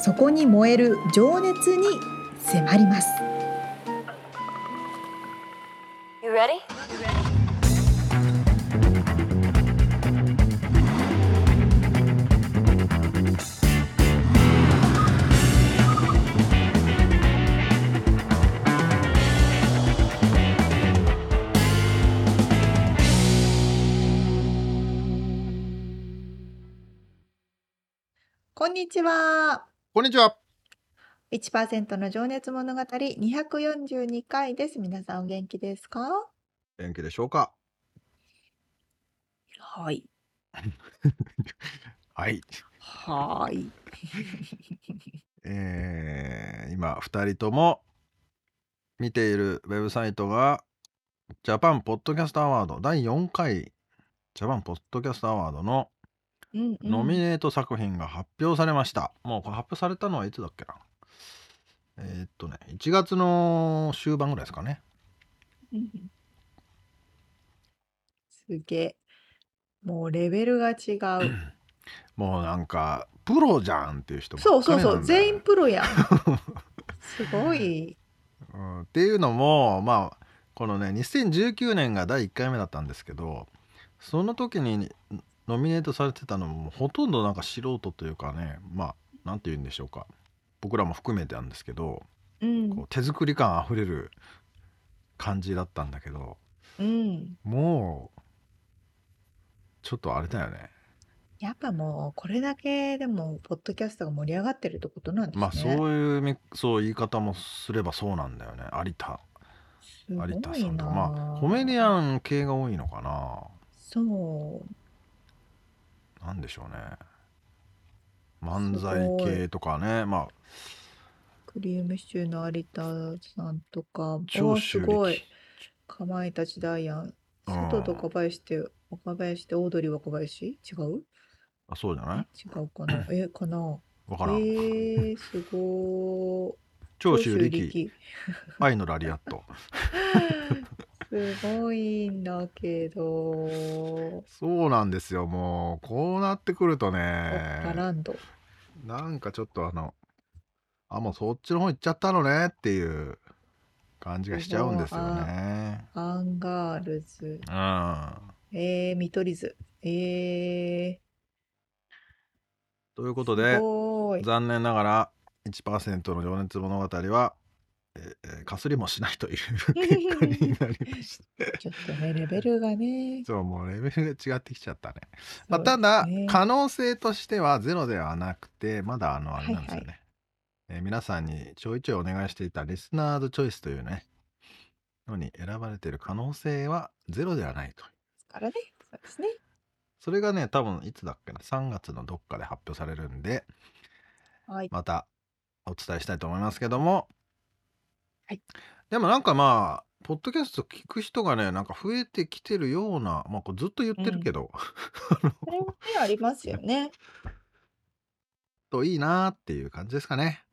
そこに燃える情熱に迫ります。こんにちは。こんにちは。1%の情熱物語242回です。皆さんお元気ですか？元気でしょうか？はい。はい。はい。えー、今、2人とも見ているウェブサイトが、ジャパンポッドキャストアワード第4回ジャパンポッドキャストアワードのうんノミネート作品が発表されました。もうこれ発表されたのはいつだっけな？えーっとね、1月の終盤ぐらいですかね。うんすげえ。もうレベルが違う。もうなんか、プロじゃんっていう人ばそうそうそう、全員プロやん。すごい。うん、っていうのもまあこのね2019年が第1回目だったんですけどその時にノミネートされてたのもほとんどなんか素人というかねまあ何て言うんでしょうか。僕らも含めてなんですけど、うん、こう手作り感あふれる感じだったんだけど、うん、もうちょっとあれだよね。やっぱもうこれだけでもポッドキャストが盛り上がってるってことなんですね。まあそういうそう言い方もすればそうなんだよね。有田。有田さんとか。まあコメディアン系が多いのかな。そうなんでしょうね。漫才系とかねまあ。クリームシチューの有田さんとか超すごいかまいたちダイアン。佐藤と若林って若林ってオードリー若林？違う？あそうじゃない？違うかな？えかな？わからん。えー、すごー長州力。愛のラリアット すごいんだけど。そうなんですよ。もう、こうなってくるとね。ランド。なんかちょっとあの、あ、もうそっちの方行っちゃったのねっていう感じがしちゃうんですよね。アンガールズ。うん。えー、見取り図。えー。ということで、残念ながら1%の情熱物語はえー、かすりもしないという結果になりました。ちょっとね、レベルがね。そう、もうレベルが違ってきちゃったね。まあ、ただ、可能性としてはゼロではなくて、まだあの、あれなんですよね。はいはい、えー、皆さんにちょいちょいお願いしていたリスナーズチョイスというね、のに選ばれている可能性はゼロではないと。からね、そうですね。それがね、多分いつだっけな、3月のどっかで発表されるんで、はい、またお伝えしたいと思いますけども、はい。でもなんかまあ、ポッドキャスト聞く人がね、なんか増えてきてるような、まあ、これずっと言ってるけど、それもね、ありますよね。といいなっていう感じですかね。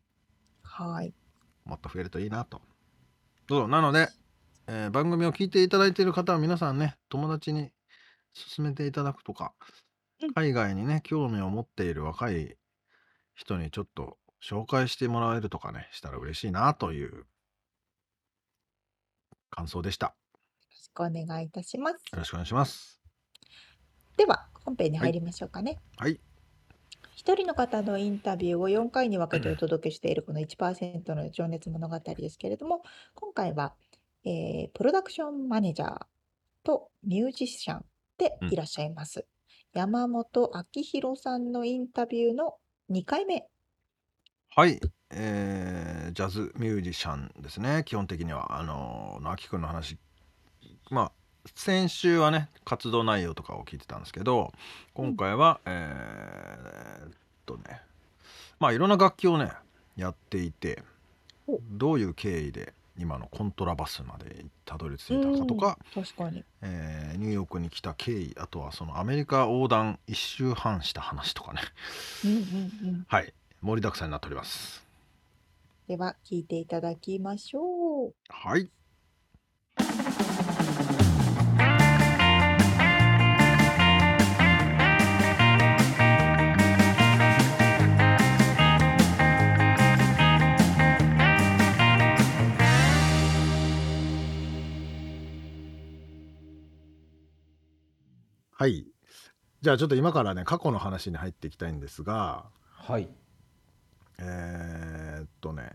はい。もっと増えるといいなと。そう、なので、えー番組を聞いていただいている方は皆さんね、友達に勧めていただくとか、海外にね、興味を持っている若い人にちょっと紹介してもらえるとかね、したら嬉しいなという感想でした。よろしくお願いいたします。よろしくお願いします。では、本編に入りましょうかね。はい。一人の方のインタビューを4回に分けてお届けしているこの1%の情熱物語ですけれども、今回は、えー、プロダクションマネージャーとミュージシャンでいらっしゃいます。うん、山本明宏さんのインタビューの2回目。はい。えー、ジャズミュージシャンですね。基本的には。あのー、きくんの話。まあ先週はね活動内容とかを聞いてたんですけど今回は、うん、えー、っとね。まあいろんな楽器をねやっていておどういう経緯で今のコントラバスまでたどり着いたかとか、確かに。えーニューヨークに来た経緯あとはそのアメリカ横断1周半した話とかね。うんうんうん。はい。盛りだくさんになっておりますでは聞いていただきましょう。はいはいじゃあちょっと今からね過去の話に入っていきたいんですがはい。えーっとね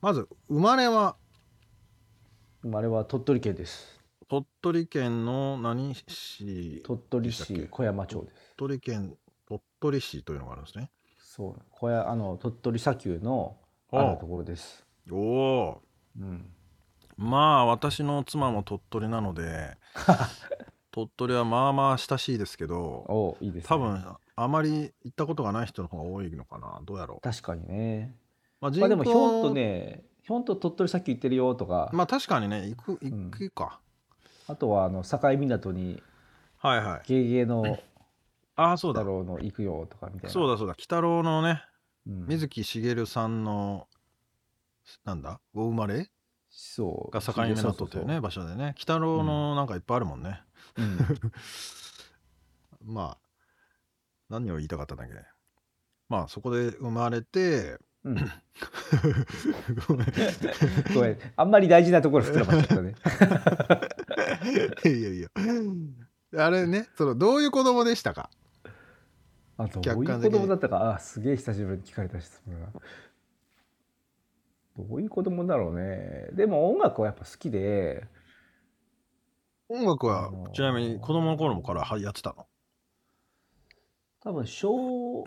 まず生まれは？生まれは鳥取県です。鳥取県の何市鳥取市小山町です。鳥取県鳥取市というのがあるんですね。そう。小屋あの鳥取砂丘のあるところです。おおうん。まあ私の妻も鳥取なので 鳥取はまあまあ親しいですけどおいいです、ね。多分あまり行ったことがない人の方が多いのかなどうやろう。確かにね。まあ、まあでもひょんとねね、ひょんと鳥取砂丘行ってるよとか、まあ確かにね行くん。行くか、あとはあの境港にはいはい。ゲゲのああそうだ。太郎の行くよとかみたいな。そうだそうだ。鬼太郎のねうん。水木しげるさんのなんだお生まれ？そう。が境港というね場所でね。鬼太郎のなんかいっぱいあるもんね。うん。まあ何を言いたかったんだっけまあそこで生まれてうん、ごめん。ごめん。あんまり大事なところ膨らまっちゃったね。いやいやあれねそのどういう子供でしたか？あどういう子供だったか？あすげえ久しぶりに聞かれた質問がどういう子供だろうね。でも音楽はやっぱ好きで。音楽はあのーちなみに子供の頃からはやってたの？多分小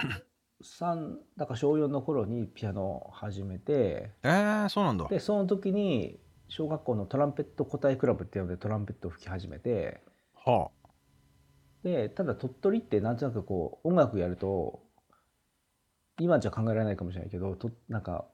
3だから小4の頃にピアノを始めて。えー、そうなんだ。でその時に小学校のトランペット個体クラブっていうのでトランペットを吹き始めて。はでただ鳥取ってなんとなくこう音楽やると今じゃ考えられないかもしれないけどとなんか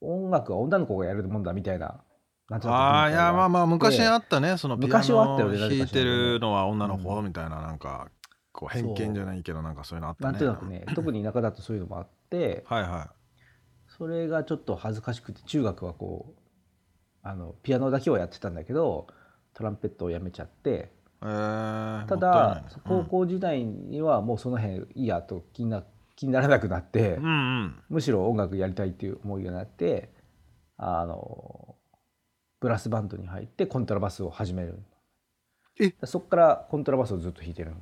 音楽は女の子がやるもんだみたいななんとなくああーいやまあまあ昔ああったねそのピア昔はあったよノね。弾いてるのは女の子みたいななんかこう偏見じゃないけどなんかそう。いうのあったねなんとなくね 特に田舎だとそういうのもあってはいはそれがちょっと恥ずかしくて中学はこうあのピアノだけはやってたんだけどトランペットをやめちゃっていえー、ただね。高校時代にはもうその辺いいやと気にな気にならなくなって、うん、うん。うんむしろ音楽やりたいっていう思いがなってあのブラスバンドに入ってコントラバスを始める。え？そっからコントラバスをずっと弾いてる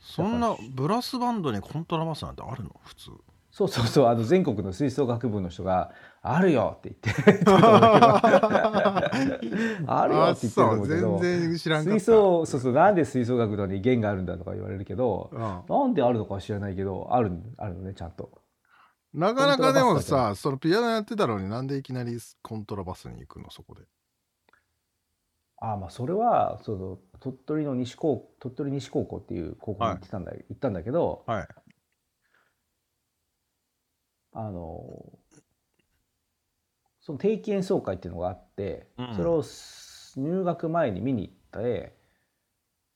そんなブラスバンドにコントラバスなんてあるの？普通。そうそうそう。あの全国の吹奏楽部の人が「あるよ」って言ってあるよって言ってると思うけど。全然知らんかった。吹奏そうそうなんで吹奏楽なのに弦があるんだとか言われるけどうん。なんであるのかは知らないけどあるあるのねちゃんと。なかなかでもさそのピアノやってたのになんでいきなりコントラバスに行くのそこでああまあそれはその鳥取の西高鳥取西高校っていう高校に行ってたんだ、行ったんだけどはい。あのその定期演奏会っていうのがあって、うん。それを入学前に見に行って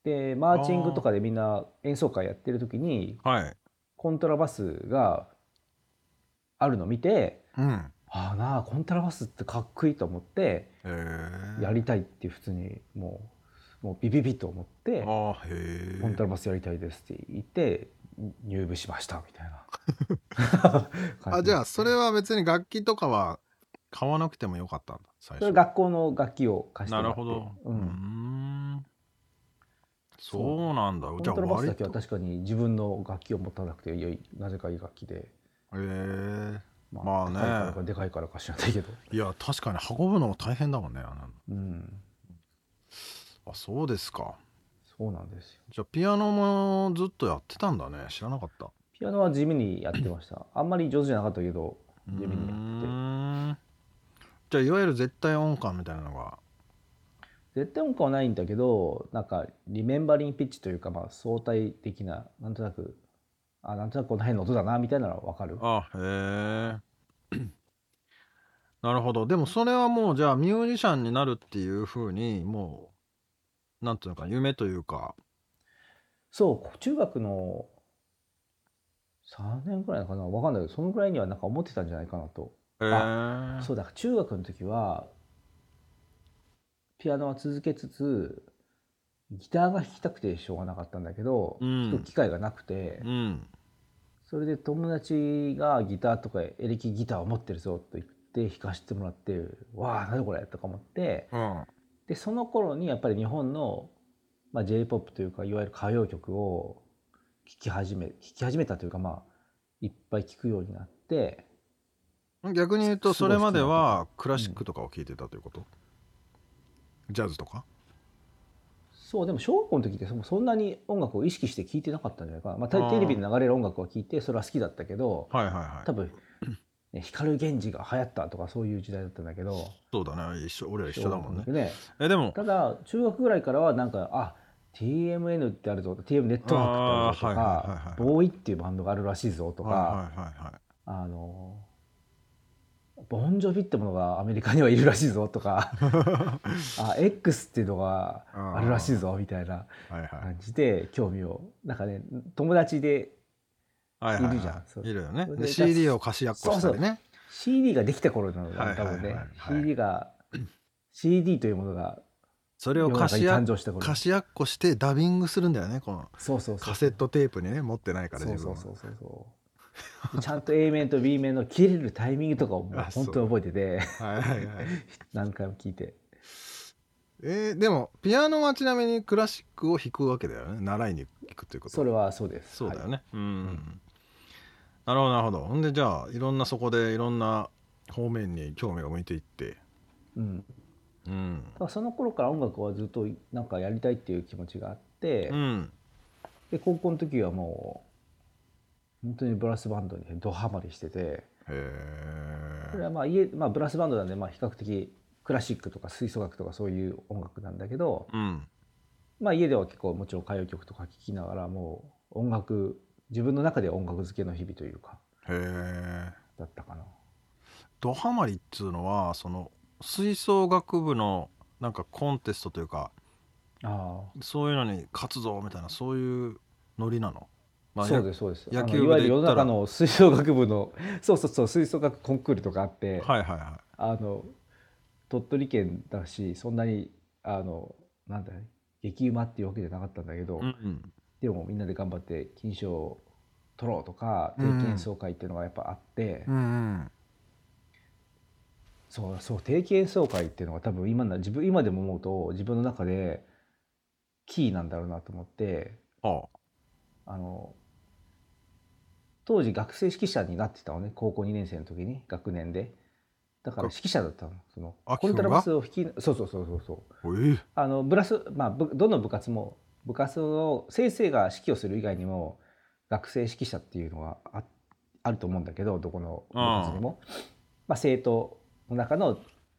でマーチングとかでみんな演奏会やってる時にはい。コントラバスがあるのを見てうんああなあコントラバスってかっこいいと思ってやりたいって普通にもうもうビビビと思ってコントラバスやりたいですって言って入部しましたみたいな。あじゃああそれは別に楽器とかは買わなくてもよかったんだ最初。学校の楽器を貸してなもらって。るほど。ううんん。そう。なんだ。コンじゃあトラバスだけは確かに自分の楽器を持たなくていいなぜかいい楽器で、えままあね。でかいからかでかいからか知らないけど、いや確かに運ぶのも大変だもんねうん、あそうですか。そうなんですよ。じゃあピアノもずっとやってたんだね。知らなかった。ピアノは地味にやってました。あんまり上手じゃなかったけど地味にやうってじゃあいわゆる絶対音感みたいなのが。絶対音感はないんだけどなんかリメンバリングピッチというかまあ相対的ななんとなくあなんとなくこの辺の音だなみたいなのは分かる。あへえ なるほど。でもそれはもうじゃあミュージシャンになるっていうふうにもうなんていうのか夢というか。そう中学の3年ぐらいかなわかんないけどそのぐらいにはなんか思ってたんじゃないかなと。へえそうだ中学の時はピアノは続けつつギターが弾きたくてしょうがなかったんだけど、うん。弾く機会がなくて、うんそれで友達がギターとかエレキギターを持ってるぞと言って弾かせてもらって「わあ何これ?」とか思ってうん。でその頃にやっぱり日本の、まあ、j p o p というかいわゆる歌謡曲を聴き始め聴き始めたというかまあいっぱい聴くようになって逆に言うとそれまではクラシックとかを聴いてたということ、ジャズとか？そうでも小学校の時ってそそんなに音楽を意識して聴いてなかったんじゃないかな、まあ、テレビで流れる音楽は聴いてそれは好きだったけどはいはいはい。多分、ね、光源氏が流行ったとかそういう時代だったんだけど。そうだね。一緒俺ら一緒だもんね。小学校の時えでもただ中学ぐらいからはなんかあ TMN ってあるぞ TM ネットワークってあるぞとあーはいはいボーイっていうバンドがあるらしいぞとか、はいはいはいはい。あのボンジョビってものがアメリカにはいるらしいぞとか あ X っていうのがあるらしいぞみたいな感じで興味をなんかね友達ではいるじゃん。そう。いるよね。で CD を貸しやっこしたりね。CD ができた頃なのはいはいはい多分ねはい CD が CD というものがそれを貸しや貸しやっこしてダビングするんだよねこの。そうそう。カセットテープにね持ってないから自分は。そうそうそうそう ちゃんと A 面と B 面の切れるタイミングとかを本当に覚えててはいはいはい。何回も聞いて。えーでもピアノはちなみにクラシックを弾くわけだよね。習いに行くということそれはそうです。そうだよはい。ねうん、なるほどなるほど。ほんでじゃあいろんなそこでいろんな方面に興味が向いていって。うん。うん。その頃から音楽はずっとなんかやりたいっていう気持ちがあって、うん。で高校の時はもう本当にブラスバンドにドハマりしてて。これはまあ家、まあ、ブラスバンドなんでまあ比較的クラシックとか吹奏楽とかそういう音楽なんだけど、うん。まあ、家では結構もちろん歌謡曲とか聴きながらもう音楽自分の中で音楽漬けの日々というかだったかな。ドハマりっつうのはその吹奏楽部のなんかコンテストというかあそういうのに勝つぞみたいなそういうノリなの、あ、まあそうですそうです。野球いわゆる世の中の吹奏楽部のそうそうそう吹奏楽コンクールとかあって、はいはいはあの鳥取県だしそんなにあのなんだ激うまっていうわけじゃなかったんだけど、いうんうん。でもみんなで頑張って金賞を取ろうとか定うん。期演奏会っていうのがやっぱあって、うんうん。そうそう定期演奏会っていうのが多分今な自分今でも思うと自分の中でキーなんだろうなと思ってあ。あの当時学生指揮者になってたのね高校2年生の時に学年で。だから指揮者だったの。そのあコントラバスを弾きそうそうそうそうそう。ええ。あのブラスまあぶどの部活も部活を先生が指揮をする以外にも学生指揮者っていうのがああると思うんだけどどこの部活にも、まあ、生徒の中の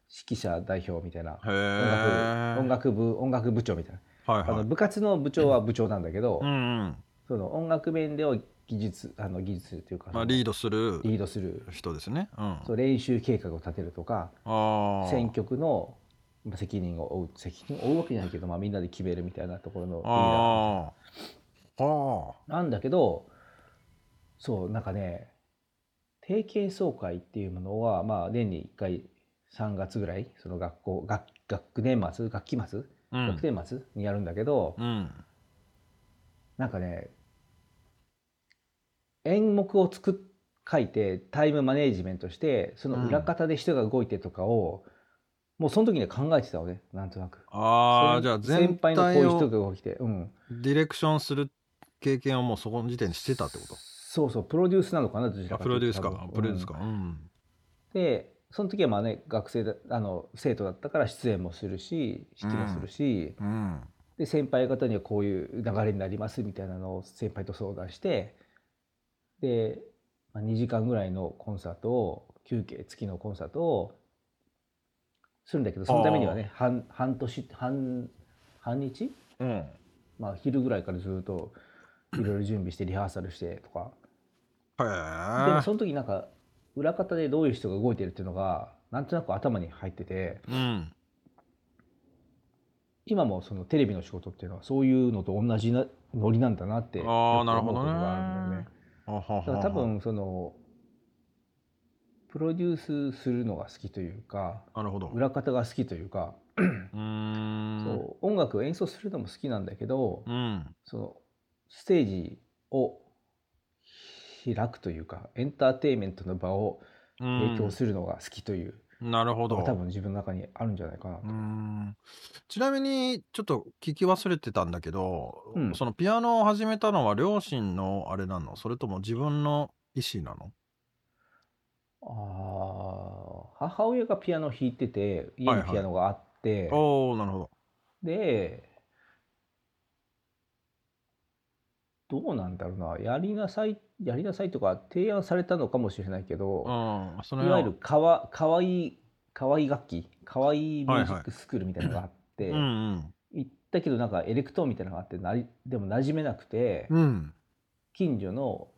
指揮者代表みたいな音楽音楽部音楽部長みたいな、はいはい。あの部活の部長は部長なんだけど、うんうん。その音楽面では技術あの技術というか、まあ、リードするリードする。人ですね。うん。そう練習計画を立てるとかああ選曲のまあ責任を負う責任を負うわけじゃないけど、まあ、みんなで決めるみたいなところのリーダー。ああはなんだけどそうなんかね定期演奏会っていうものは、まあ、年に1回3月ぐらいその学校学学年末学期末、あうん。学年末にやるんだけど、うん。なんかね演目を作っ書いてタイムマネージメントしてその裏方で人が動いてとかを、もうその時には考えてたのねなんとなく。先ああじゃあ全先輩のこう体いう人をが動いて、うん、ディレクションする経験をもうそこの時点にしてたってこと？そうそうプロデュースなのかなどちらあかプロデュースか。プロデュースか。うん。でその時はまあね学生だあの生徒だったから出演もするし指揮もするし、うん。で先輩方にはこういう流れになりますみたいなのを先輩と相談してで、まあ、2時間ぐらいのコンサートを休憩付きのコンサートをするんだけどそのためにはね半半年半半日、うん。まあ、昼ぐらいからずっといろいろ準備してリハーサルしてとか。でもその時なんか裏方でどういう人が動いてるっていうのがなんとなく頭に入ってて。うん。今もそのテレビの仕事っていうのはそういうのと同じなノリなんだなってあーなるほどね思うことがあるんだから多分そのプロデュースするのが好きというかなるほど。裏方が好きというか、うそう音楽を演奏するのも好きなんだけど、うん。そのステージを開くというかエンターテインメントの場を提供するのが好きというなるほど。多分自分の中にあるんじゃないかなうーん。ちなみにちょっと聞き忘れてたんだけど、うん。そのピアノを始めたのは両親のあれなの？それとも自分の意思なの？あー母親がピアノ弾いてて家はいはい。にピアノがあって、おおなるほど。でどうなんだろうな。やりなさいやりなさいとか提案されたのかもしれないけど、うんそのいわゆるかわかわいいかわいい楽器かわいいミュージックスクールみたいなのがあって、うんうん。行ったけどなんかエレクトーンみたいなのがあってなりでも馴染めなくて、うん。近所の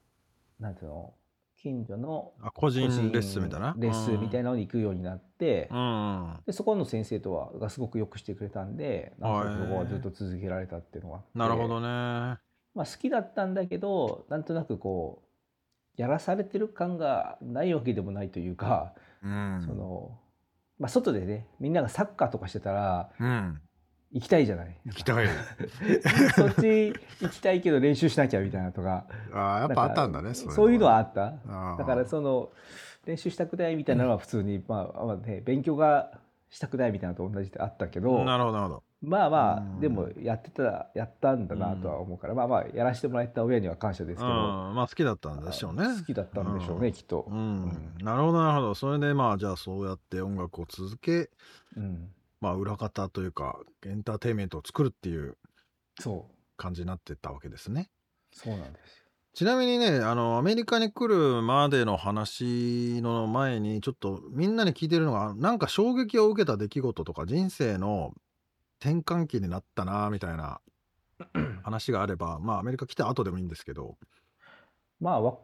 なんていうの？近所のあ個人レッスンみたいな？レッスンみたいななのに行くようになって、うん。うんでそこの先生とはがすごくよくしてくれたんでなんかへーそこはずっと続けられたっていうのがなるほどねまあ、好きだったんだけどなんとなくこうやらされてる感がないわけでもないというか、うん。そのまあ、外でねみんながサッカーとかしてたらうん。行きたいじゃない。行きたい。そっち行きたいけど練習しなきゃみたいなとか。あーやっぱあったんだねそういうのは。あった。だからその練習したくないみたいなのは普通に、まあまあね、勉強がしたくないみたいなのと同じであったけどなるほどなるほどまあまうん。あでもやってたやったんだなとは思うから、まあまあやらせてもらった親には感謝ですけど、うん。まあ好きだったんでしょうね。好きだったんでしょうね、うん。きっと。う。ん。なるほどなるほど。それでまあじゃあそうやって音楽を続けうん、まあ裏方というかエンターテインメントを作るっていうそう。感じになってったわけですね。そうなんですよ。ちなみにねあのアメリカに来るまでの話の前にちょっとみんなに聞いてるのがなんか衝撃を受けた出来事とか人生の転換期になったなみたいな 話があればまあアメリカ来た後でもいいんですけど。まあわ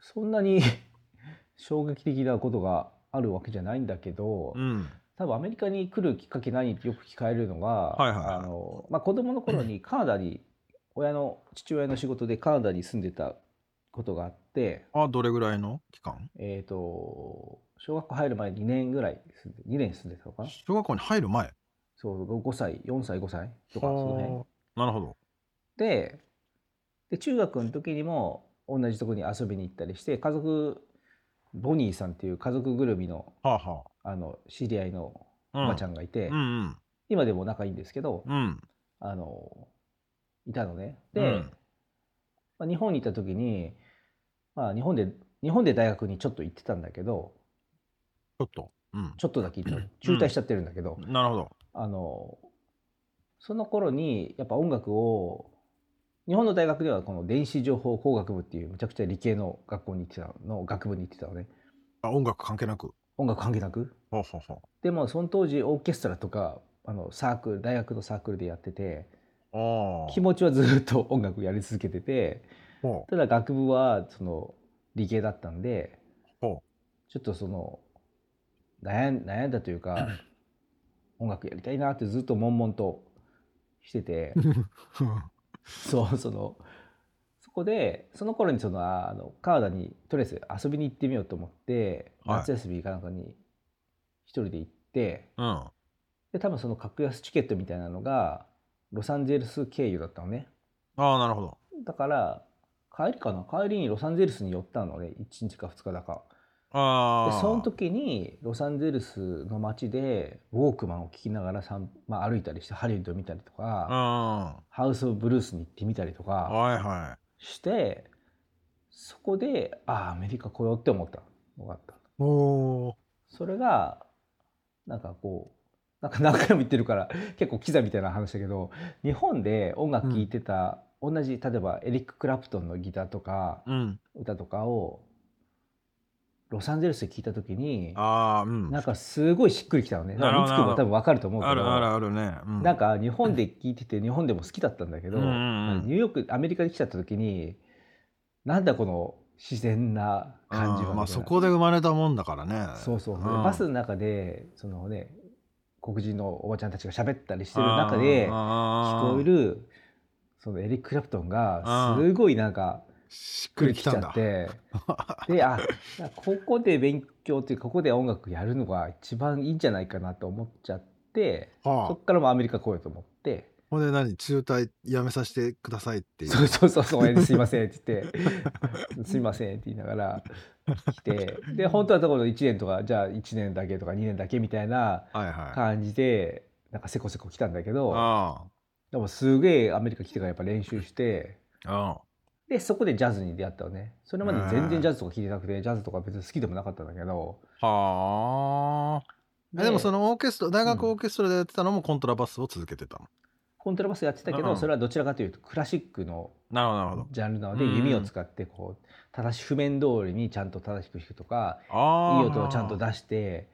そんなに 衝撃的なことがあるわけじゃないんだけど、うん。多分アメリカに来るきっかけ何ってよく聞かれるのが、はいはいはい。あのまあ、子供の頃に カナダに親の父親の仕事でカナダに住んでたことがあって、あどれぐらいの？期間？えー、と小学校入る前2年ぐらい住んで2年住んでたのかな。小学校に入る前？そう5歳4歳5歳とかその辺。はあなるほど。でで中学の時にも同じとこに遊びに行ったりして家族ボニーさんっていう家族ぐるみのはあはあ。の知り合いのあおばちゃんがいて、うんうん。今でも仲いいんですけど、うん。あのいたのね。で、うん。まあ、日本にいた時に、まあ、日本で日本で大学にちょっと行ってたんだけどちょっと。うん。ちょっとだけ中退しちゃってるんだけど、なるほどあのその頃にやっぱ音楽を日本の大学ではこの電子情報工学部っていうむちゃくちゃ理系の学校に行ってたの学部に行ってたのね。あ音楽関係なく？音楽関係なく。でもその当時オーケストラとかあのサークル大学のサークルでやってて気持ちはずっと音楽やり続けててほただ学部はその理系だったんでちょっとその悩ん悩んだというか音楽やりたいなってずっと悶々としてて。う そうそのそこでその頃にそのああのカナダにとりあえず遊びに行ってみようと思ってはい。夏休みかなんかに一人で行ってうん。で多分その格安チケットみたいなのがロサンゼルス経由だったのね。ああなるほど。だから帰りかな？帰りにロサンゼルスに寄ったのね。1日か2日だかあその時にロサンゼルスの街でウォークマンを聴きながらさん、まあ、歩いたりしてハリウッド見たりとうんか、はハウス・オブ・ブルースに行ってみたりといかはしてそこでああアメリカ来ようって思った。のがあった。いおおそれがなんかこうなんか何回も言ってるから 結構キザみたいな話だけど日本で音楽聴いてた、同じ例えばエリック・クラプトンのギターとかうん。歌とかをロサンゼルスで聴いた時にああうん。なんかすごいしっくりきたのね。なるほどみつくんも多分わかると思うけど。あるあるあるね、うん、なんか日本で聞いてて日本でも好きだったんだけど、うんうんうん。ニューヨークアメリカに来ちゃった時になんだこの自然な感じはうんまあそこで生まれたもんだからね。そうそう、でん。バスの中でそのね黒人のおばちゃんたちが喋ったりしてる中で聞こえるそのエリック・クラプトンがすごいなんかしっくりきちゃって。であここで勉強っていうかここで音楽やるのが一番いいんじゃないかなと思っちゃってはあ。そっからもうアメリカ来ようと思って。ほんで何中退やめさせてくださいっていう。そうそうそうそうえすいませんって言って。すいませんって言いながら来て。で本当はところ1年とかじゃあ1年だけとか2年だけみたいなはいはい。感じでなんかせこせこ来たんだけどあでもすげえアメリカ来てからやっぱ練習してあでそこでジャズに出会ったのね。それまで全然ジャズとか聴いてなくてジャズとか別に好きでもなかったんだけど。はあ。えでもそのオーケストラ大学オーケストラでやってたのもコントラバスを続けてたの、コントラバスやってたけうんどそれはどちらかというとクラシックのジャンルなのでうん。弓を使ってこう正し譜面通りにちゃんと正しく弾くとかいい音をちゃんと出して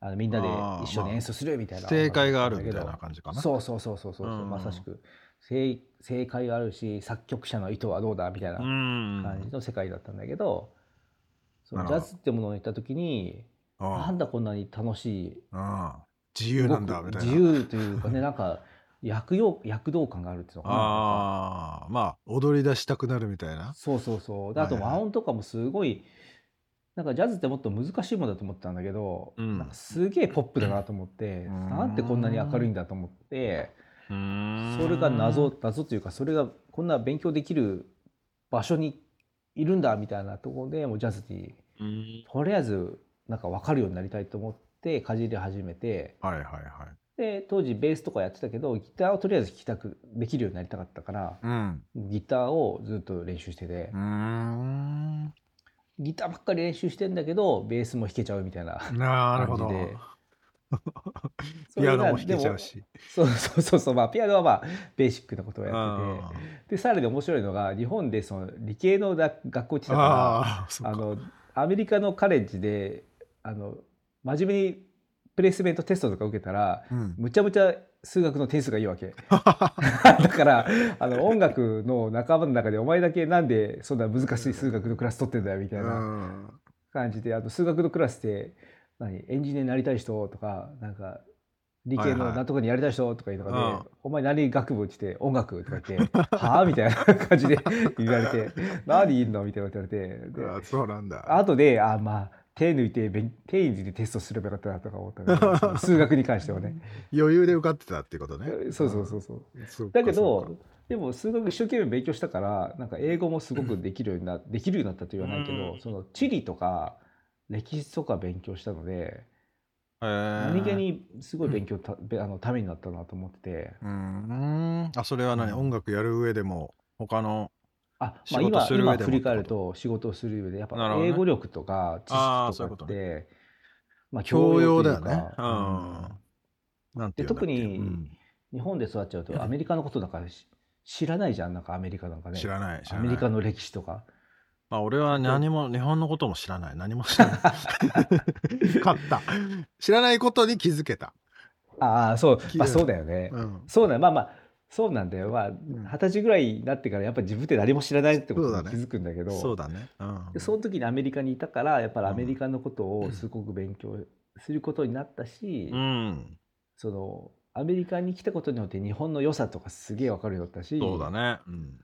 あのみんなで一緒に演奏するみたいな正解があるみたいな感じかな。そうそうそうそうそう、うん。まさしく正正解があるし作曲者の意図はどうだみたいなうん。感じの世界だったんだけど、そのジャズってものを言った時にあなんだこんなに楽しいあ自由なんだみたいな。自由というかねなんか躍動躍動感があるっていうのかな。ああ。まあ踊り出したくなるみたいな。そうそうそう。であと和音とかもすごいなんかジャズってもっと難しいものだと思ってたんだけど、うん。なんかすげえポップだなと思って、うん。なんでこんなに明るいんだと思って、それが謎謎というかそれがこんな勉強できる場所にいるんだみたいなところでもうジャズにうん。とりあえずなんか分かるようになりたいと思ってかじり始めて。はいはいはい。で当時ベースとかやってたけどギターをとりあえず弾きたくできるようになりたかったからうん。ギターをずっと練習してて。ギターばっかり練習してんだけどベースも弾けちゃうみたいななるほど。感じで ピアノも弾けちゃうし。そうそうそうそうまあピアノはまあベーシックなことをやってあてでさらに面白いのが日本でその理系のだ学校行ってたからあのアメリカのカレッジであの真面目にプレイスメントテストとか受けたらうん。むちゃむちゃ数学の点数がいいわけ。だからあの音楽の仲間の中でお前だけなんでそんな難しい数学のクラス取ってんだよみたいなうん。感じであと数学のクラスって何エンジニアになりたい人とかなんか理系はいはい。のなんとかにやりたい人とか言うので、うん。お前何学部って言って音楽とか言って「はあ?」みたいな感じで 言われて「何いんの?」みたいなこと言われてであそうなんだ。後であまあ手抜いて勉手抜いてテストすればよかったなとか思った 数学に関してはね。余裕で受かってたってことね。そうそうそうそう。そうか。だけどでも数学一生懸命勉強したからなんか英語もすごくできるようになできるようになったと言わないけど、うん。その地理とか歴史とか勉強したのでへー。何気にすごい勉強た、べあのためになったなと思ってて。うーん。あそれは何、うん。音楽やる上でも他のあ、仕まあ、今事する上でも今振り返ると仕事をする上でやっぱ英語力とか知識とかっそういうことてまあ教養だよね。うん。なんていうんだっけ？で特にうん。日本で育っちゃうとアメリカのことだからし知らないじゃん。なんかアメリカなんかね。知らないアない。メリカの歴史とかまあ俺は何も日本のことも知らない。何も知らない。勝った。知らないことに気づけた、ああそう。きまあそうだよね、うん、そうだまあまあそうなんだよ。まあん。二十歳ぐらいになってからやっぱ自分って何も知らないってことそうだね。に気づくんだけど。そうだね、うん、でその時にアメリカにいたからやっぱりアメリカのことをすごく勉強することになったし、うん。そのアメリカに来たことによって日本の良さとかすげえ分かるようになったしそうだね、うん、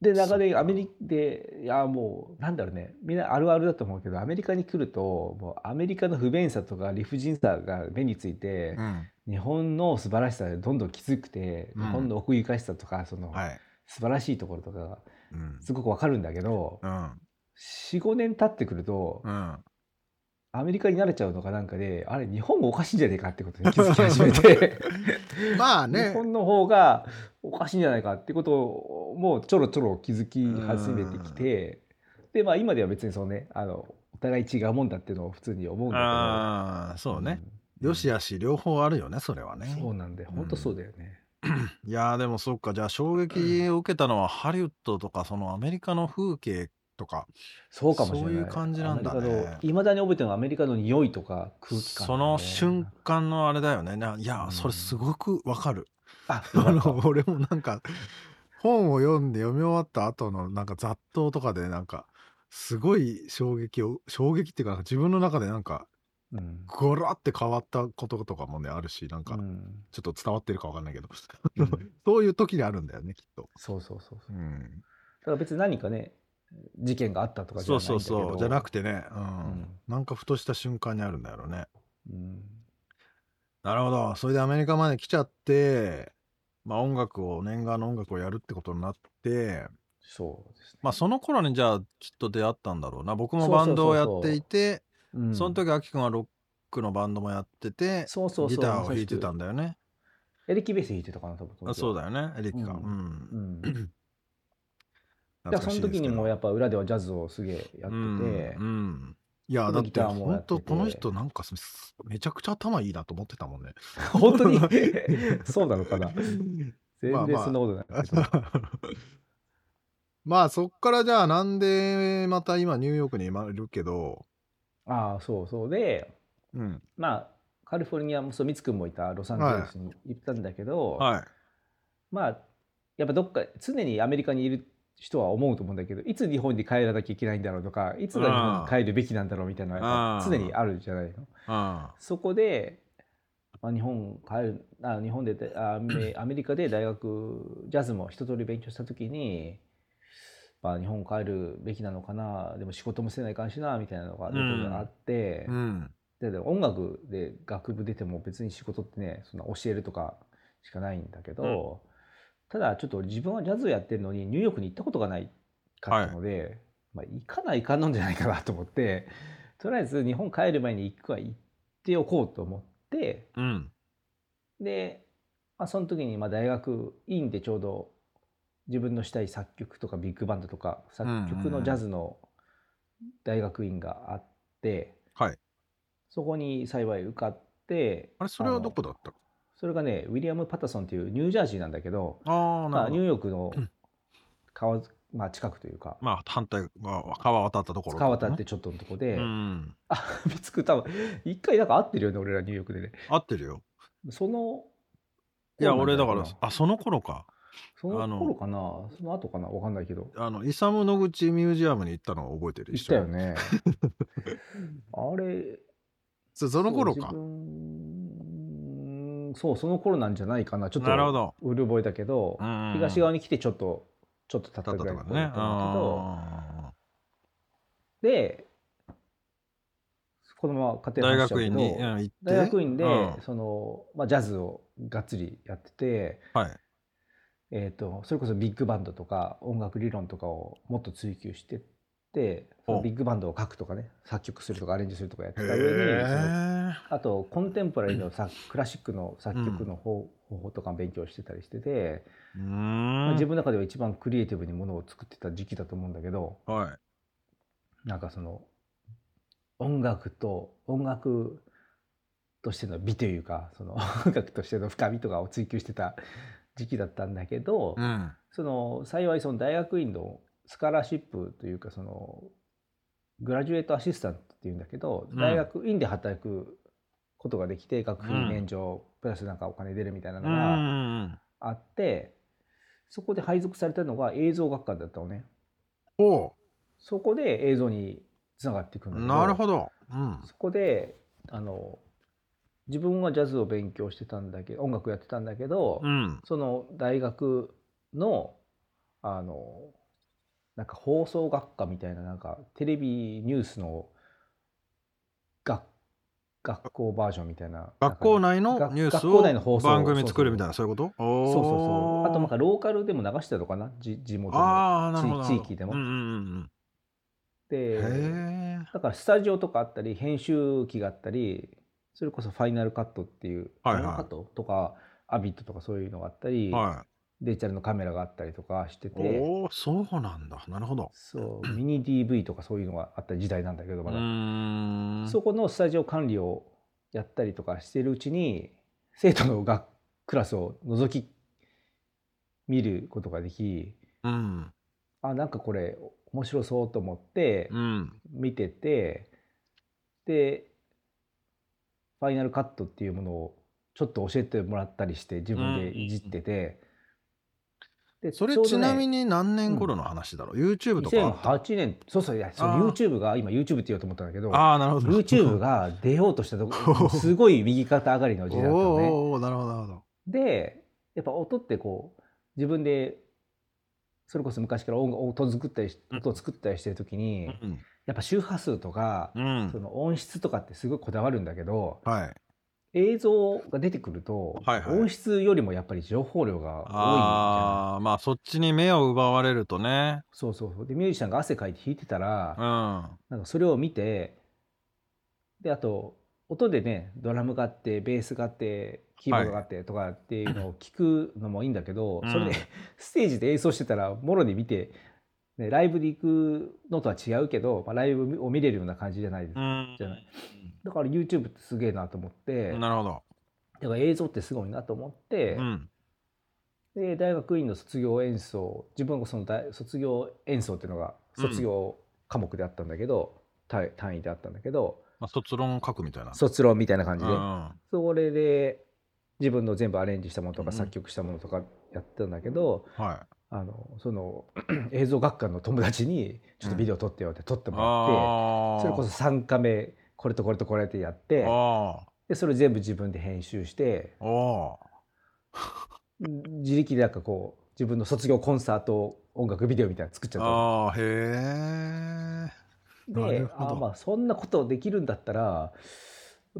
で中でアメリカでいやもうなんだろうね。みんなあるあるだと思うけどアメリカに来るともうアメリカの不便さとか理不尽さが目について、うん。日本の素晴らしさでどんどん気づくて、うん。日本の奥ゆかしさとかその、はい、素晴らしいところとかがうん。すごく分かるんだけど、うん。45年経ってくると、うん、アメリカに慣れちゃうのかなんかであれ日本もおかしいんじゃねえかってことに気づき始めて。日まあね。本の方がおかしいんじゃないかってことをもうちょろちょろ気づき始めてきてでまあ今では別にそうねあのお互い違うもんだっていうのを普通に思うんだああけどそうね、うん。よしあし両方あるよねそれはね。そうなんだよ。本当そうだよね、いやーでもそっか。じゃあ衝撃を受けたのはハリウッドとかそのアメリカの風景とか。そうかもしれない。そういう感じなんだね。いまだに覚えてるのはアメリカの匂いとか空気感、その瞬間のあれだよね。ないやうん。それすごくわかる、ああの 俺もなんか本を読んで読み終わった後のなんか雑踏とかでなんかすごい衝撃を衝撃っていうか自分の中でなんかうん。ゴラって変わったこととかもねあるしなんかうん。ちょっと伝わってるかわかんないけど、うん。そういう時にあるんだよねきっと。そうそうそうそう。うん、だから別に何かね事件があったとかじゃそうないんだけど。そうそうじゃなくてね、うん。ん。なんかふとした瞬間にあるんだよね。うん。なるほど。それでアメリカまで来ちゃって、まあ、音楽を念願の音楽をやるってことになって、そうですね。まあ、その頃にじゃあきっと出会ったんだろうな。僕もそうそうそうバンドをやっていてうん。その時あきくんはロックのバンドもやっててそうそうそう。ギターを弾いてたんだよね。エレキベース弾いてたかな多分あそうだよ、よね。エレキか。ううん。うん、だ懐からその時にもやっぱ裏ではジャズをすげえやってて、うんうんいやでだって本当この人なんかすめちゃくちゃ頭いいなと思ってたもんね。本当に？そうなのかな？全然そんなことないまあ そっからじゃあなんでまた今ニューヨークにいるけど、ああそうそう。でうん、まあカリフォルニアもそうミツ君もいたロサンゼルスに行ったんだけど、はい。まあやっぱどっか常にアメリカにいる人は思うと思うんだけどいつ日本に帰らなきゃいけないんだろうとかいつが日本に帰るべきなんだろうみたいな常にあるじゃないの。あそこで、まあ、日本帰るあ日本であアメ アメリカで大学ジャズも一通り勉強した時に、まあ、日本帰るべきなのかなでも仕事もせないかんしなみたいなのがうんあって、うん。でで音楽で学部出ても別に仕事ってねそんな教えるとかしかないんだけど、ただちょっと自分はジャズをやってるのにニューヨークに行ったことがないかったので、まあ、行かないかんのんじゃないかなと思ってとりあえず日本帰る前に行くは行っておこうと思ってうん。で、まあ、その時にまあ大学院でちょうど自分のしたい作曲とかビッグバンドとか作曲のジャズの大学院があって、はい。そこに幸い受かってあれそれはどこだったそれがねウィリアム・パタソンっていうニュージャージーなんだけど、ああ、まあ、ニュー。ヨークの川、まあ、近くというか。まあ反対側川渡ったところ、川渡ってちょっとのとこで、うん。あ見つく多分一回なんか会ってるよね俺らニューヨークでね。合ってるよ。そのいや俺だからあその頃か。その頃かな。その後かな。わかんないけど。あのイサム野口ミュージアムに行ったのを覚えてる？行ったよ。ね。あれそその頃か。そそうその頃なんじゃないかなちょっと。うる覚えだけど、うん東側に来てちょっとちょっと経ったぐらいだったんだけど、あでこのまま家庭の話しちゃうけど学院にうん行って。大学院で、うんそのまあ、ジャズをがっつりやってて、はい。えー、とそれこそビッグバンドとか音楽理論とかをもっと追求してっビッグバンドを書くとかね作曲するとかアレンジするとかやってへた上に。あとコンテンポラリーのさクラシックの作曲の方,、方法とかも勉強してたりしてて、まあ、ん。自分の中では一番クリエイティブにものを作ってた時期だと思うんだけどはい。なんかその音楽と音楽としての美というかその音楽としての深みとかを追求してた時期だったんだけど、うん。その幸いその大学院のスカラーシップというかそのグラジュエートアシスタントっていうんだけど、うん大学院で働くことができて学費免除、プラスなんかお金出るみたいなうのがん。あって、そこで配属されたのが映像学科だったのねおそこで映像につながっていくんだなるほど。うん。そこであの自分はジャズを勉強してたんだけど音楽やってたんだけど、うん。その大学のあのなんか放送学科みたいななんかテレビニュースの学学校バージョンみたいな学校内の学ニュース学校内の放送を番組作るみたいな、そういうこと？そうそうそう。あとなんか、かローカルでも流してたのかな？じ地元。の地地域でも、うんうんうんでだからスタジオとかあったり編集機があったりそれこそファイナルカットっていう、ファイナルカットとかアビットとかそういうのがあったり、え。はデジタルのカメラがあったりとかしてい。ておお、そうなんだ。なるほど。そうミニ DV とかそういうのがあった時代なんだけどうまだ。そこのスタジオ管理をやったりとかしてるうちに生徒の学クラスを覗き見ることができうん。あなんかこれ面白そうと思ってうん。見てて、でファイナルカットっていうものをちょっと教えてもらったりして自分でいじってて、でそれちなみに何年頃の話だろう、YouTube とかあった？2008年。そうそういやそうあー YouTube が今 YouTube って言おうと思ったんだけどああなるほど。YouTube が 出ようとしたとこすごい右肩上がりの時代だったのね。おなるほどなるほどでやっぱ音ってこう自分でそれこそ昔から音楽音作ったり音を作ったりしてる時に、うん。やっぱ周波数とか、うん。その音質とかってすごいこだわるんだけどはい映像が出てくると、はいはい。音質よりもやっぱり情報量が多いじゃああまあそっちに目を奪われるとね。そうそうそう。でミュージシャンが汗かいて弾いてたら、うん。なんかそれを見てであと音でねドラムがあってベースがあってキーボードがあってとかっていうのを聞くのもいいんだけど、うん。それで ステージで演奏してたらもろに見て、ね、ライブで行くのとは違うけど、まあ、ライブを見れるような感じじゃないですか、うん。じゃないだから YouTube ってすげえなと思って。なるほど。だから映像ってすごいなと思って、うん。で大学院の卒業演奏自分がその大卒業演奏っていうのが卒業科目であったんだけど、単単位であったんだけどまあ卒論書くみたいな。卒論みたいな感じで、うんそれで自分の全部アレンジしたものとかうん。作曲したものとかやってたんだけど、はい。あのその 映像学科の友達に「ちょっとビデオ撮ってよ」って撮ってもらって、それこそ3カメこれとこれとこれってやってあでそれ全部自分で編集して自力でなんかこう自分の卒業コンサート音楽ビデオみたいなの作っちゃったの。ああへえ。なでるほど。あまあそんなことできるんだったら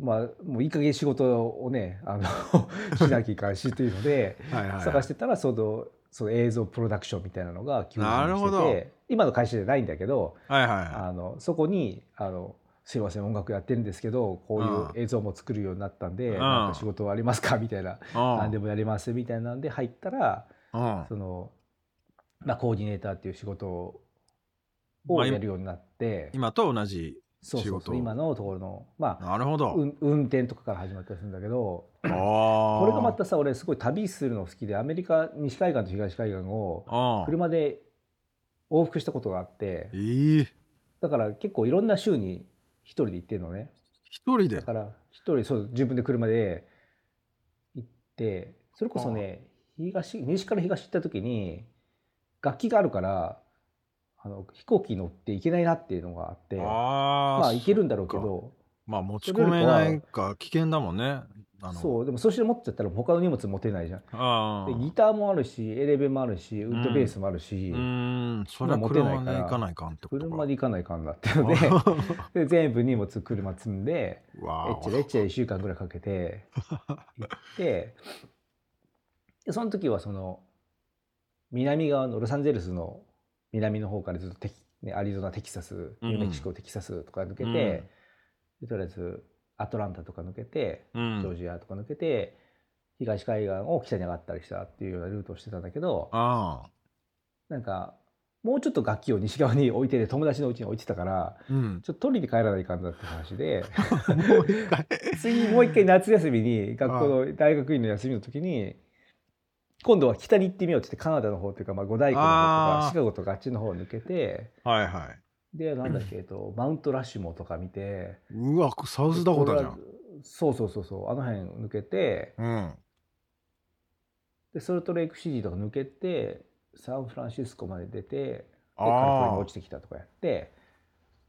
まあもういい加減仕事をねあの しなきゃいかんしというのではいはい。探してたらそのその映像プロダクションみたいなのが急にしてて今の会社じゃないんだけどはいはいはあのそこにあの「すいません音楽やってるんですけどこういう映像も作るようになったんで、うん。なんか仕事はありますか?」みたいな「い何でもやります」みたいなんで入ったらうん。その、まあ、コーディネーターっていう仕事まあをやるようになって、今と同じそうそう仕事を。そう今のところのまあなるほど、うん運転とかから始まったりするんだけどこれがまたさ俺すごい旅するの好きでアメリカ西海岸と東海岸を車で往復したことがあって。いいだから結構いろんな州に一人で行ってるのね。一人で？だから一人そう自分で車で行ってそれこそね東西から東行った時に楽器があるからあの飛行機乗って行けないなっていうのがあってああまあ行けるんだろうけどまあ持ち込めないか危険だもんねそうでもそして持っちゃったら他の荷物持てないじゃん。ギターもあるしエレベもあるしウッドベースもあるし、うーん。それは持てないから車で行かないかんってことか。車で行かないかんなってので。で全部荷物車積んでえっちゃえっちゃ1週間ぐらいかけて 行ってでその時はその南側のロサンゼルスの南の方からずっとテキ、ね、アリゾナテキサスニューメキシコ、テキサスとか抜けて、うん。でとりあえずアトランタとか抜けてうん。ジョージアとか抜けて、東海岸を北に上がったりしたっていうようなルートをしてたんだけどああ。なんかもうちょっと楽器を西側に置いてて友達の家に置いてたからうん。ちょっと取りに帰らないかんだって話で 次もう一回夏休みに学校の大学院の休みの時に今度は北に行ってみようって言ってカナダの方っていうか、まあ、五大湖の方とかシカゴとかあっちの方を抜けてはいはいでなんだっけ、えっと、マウントラッシュモとか見てうわサウスダコタじゃん。そうそうそうそうあの辺抜けてうん。でソルトレイクシティとか抜けてサンフランシスコまで出てでカリフォルニア落ちてきたとかやって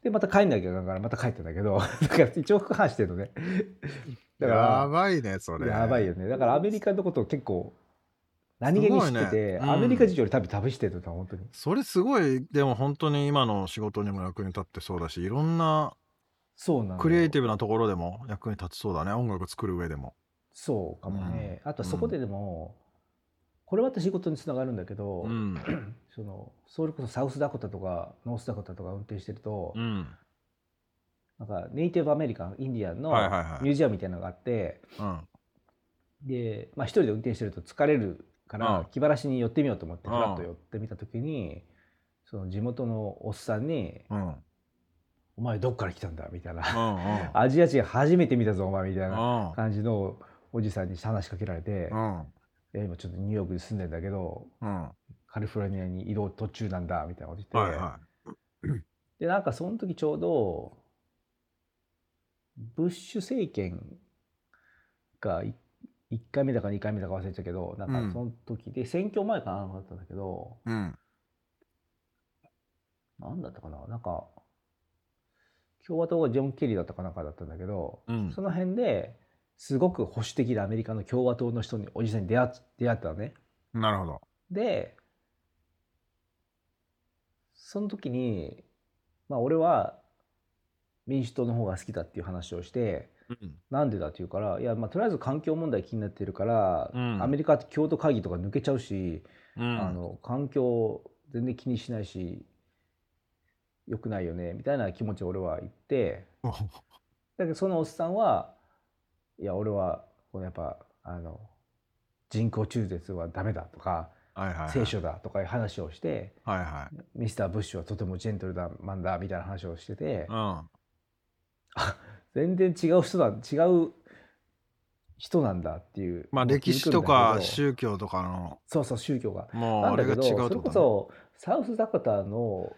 でまた帰んなきゃいけないからまた帰ってんだけど だから一応副反してるのね。あだからやばいねそれ。やばいよね。だからアメリカのことを結構何気に知ってて、ね。うん。アメリカ人より多分旅してると思う本当に。それすごい。でも本当に今の仕事にも役に立ってそうだしいろんなそうなのクリエイティブブなところでも役に立ちそうだね。音楽作る上でも。そうかもね、あとはそこででも、これまた仕事につながるんだけど、うん。そのそれこそサウスダコタとかノースダコタとか運転してると、うん。なんかネイティブアメリカンインディアンのはいはいはい。ミュージアムみたいなのがあって、うん。で、まあ、一人で運転してると疲れるから、うん。気晴らしに寄ってみようと思ってうんふらっと寄ってみた時にその地元のおっさんにうん。うん「お前どっから来たんだ」みたいな。うん アジア人初めて見たぞお前みたいなうん。感じのおじさんに話しかけられて今ちょっとニューヨークに住んでんだけどうん。カリフォルニアに移動途中なんだみたいなことはい言って、はでなんかその時ちょうどブッシュ政権がい1回目だか2回目だか忘れちゃったけどなんうん。かその時で選挙前かなだったんだけど、うん。なんだったかな？なんか共和党がジョン・ケリーだったかなんかだったんだけど、うん。その辺ですごく保守的なアメリカの共和党の人におじさんに出会っ出会ったのね。なるほど。でその時にまあ俺は民主党の方が好きだっていう話をしてうんなんでだって言うからいやまあとりあえず環境問題気になってるから、うん。アメリカって京都会議とか抜けちゃうし、うん。あの環境全然気にしないし良くないよねみたいな気持ちを俺は言って だけどそのおっさんはいや俺はこのやっぱあの人工中絶はダメだとかはいはいはい。聖書だとかいう話をしてはいはい。ミスター・ブッシュはとてもジェントルマンだみたいな話をしててうん 全然違う人だ違う人なんだっていう。まあ歴史とか宗教とかの。そうそう宗教が。もうあれが違うってそれこそサウスダコタの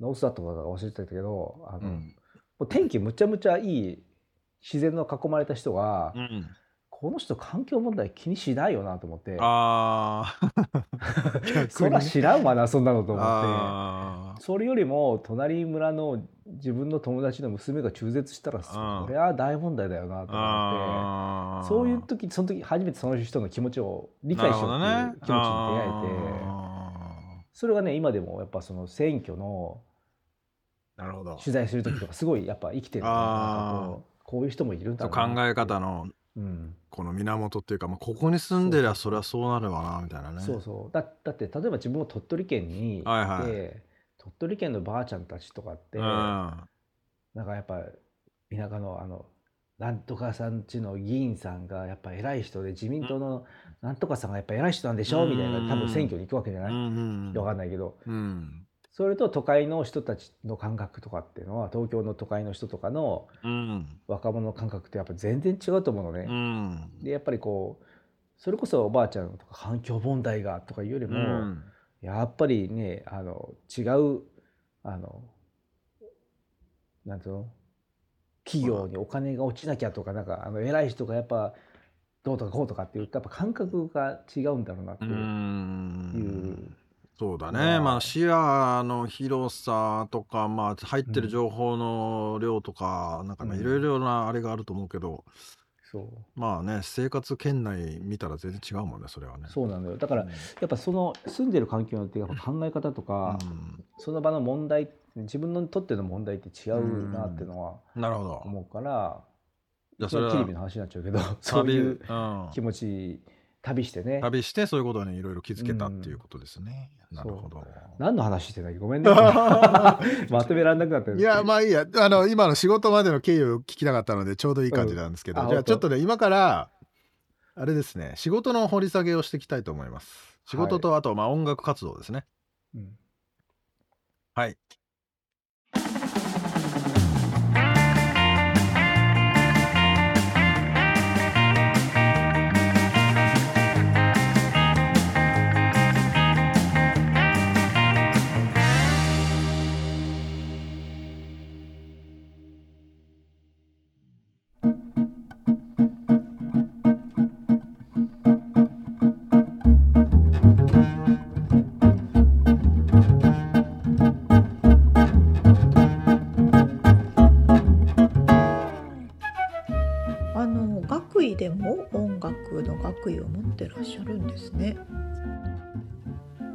ノースダとかが忘れてたけどあの、うん。もう天気むちゃむちゃいい自然の囲まれた人が、うんこの人環境問題気にしないよなと思って。ああ そりゃ知らんわなそんなのと思って。あそれよりも隣村の自分の友達の娘が中絶したらそりゃ大問題だよなと思って。そういう時その時初めてその人の気持ちを理解しようっていう気持ちに出会えて、あそれがね今でもやっぱその選挙のーなるほど。取材する時とかすごいやっぱ生きてるなんかこういう人もいるんだ考ろうなえ方のうん、この源っていうか、まあ、ここに住んでりゃそりゃそうなるわなみたいなね。そうそう。だだって例えば自分も鳥取県にいて、はいはい。鳥取県のばあちゃんたちとかって、うん。なんかやっぱ田舎のあのなんとかさんちの議員さんがやっぱ偉い人で自民党のなんとかさんがやっぱ偉い人なんでしょ、うん。みたいな多分選挙に行くわけじゃない、うんわかんないけど。うんそれと都会の人たちの感覚とかっていうのは東京の都会の人とかのうん若者の感覚ってやっぱ全然違うと思うのね。うんでやっぱりこうそれこそおばあちゃんとか環境問題がとかいうよりも、うんやっぱりねあの違うあのなんていうの？企業にお金が落ちなきゃとかなんかあの偉い人がやっぱどうとかこうとかっていうやっぱ感覚が違うんだろうなってういう。んそうだまあねまあ視野の広さとかまあ入ってる情報の量とか、なんかねうん。いろいろなあれがあると思うけど。そう。まあね生活圏内見たら全然違うもんねそれはね。そうなのよ。だからやっぱその住んでる環境によってやっぱ考え方とか、うん。その場の問題自分にとっての問題って違うなっていうのはなるほど。思うから、じゃあそれはテレビの話になっちゃうけどそういう旅うん。気持ち旅してね。旅してそういうことにいろいろ気づけたっていうことですね。ん。なるほど。何の話してない？ごめんね。まとめられなくなってるいやまあいいや。あの今の仕事までの経緯を聞きたかったのでちょうどいい感じなんですけど、じゃあうんあ本当？ちょっとね今からあれですね仕事の掘り下げをしていきたいと思います。仕事とあとまあ音楽活動ですね。うん。はい。ですね。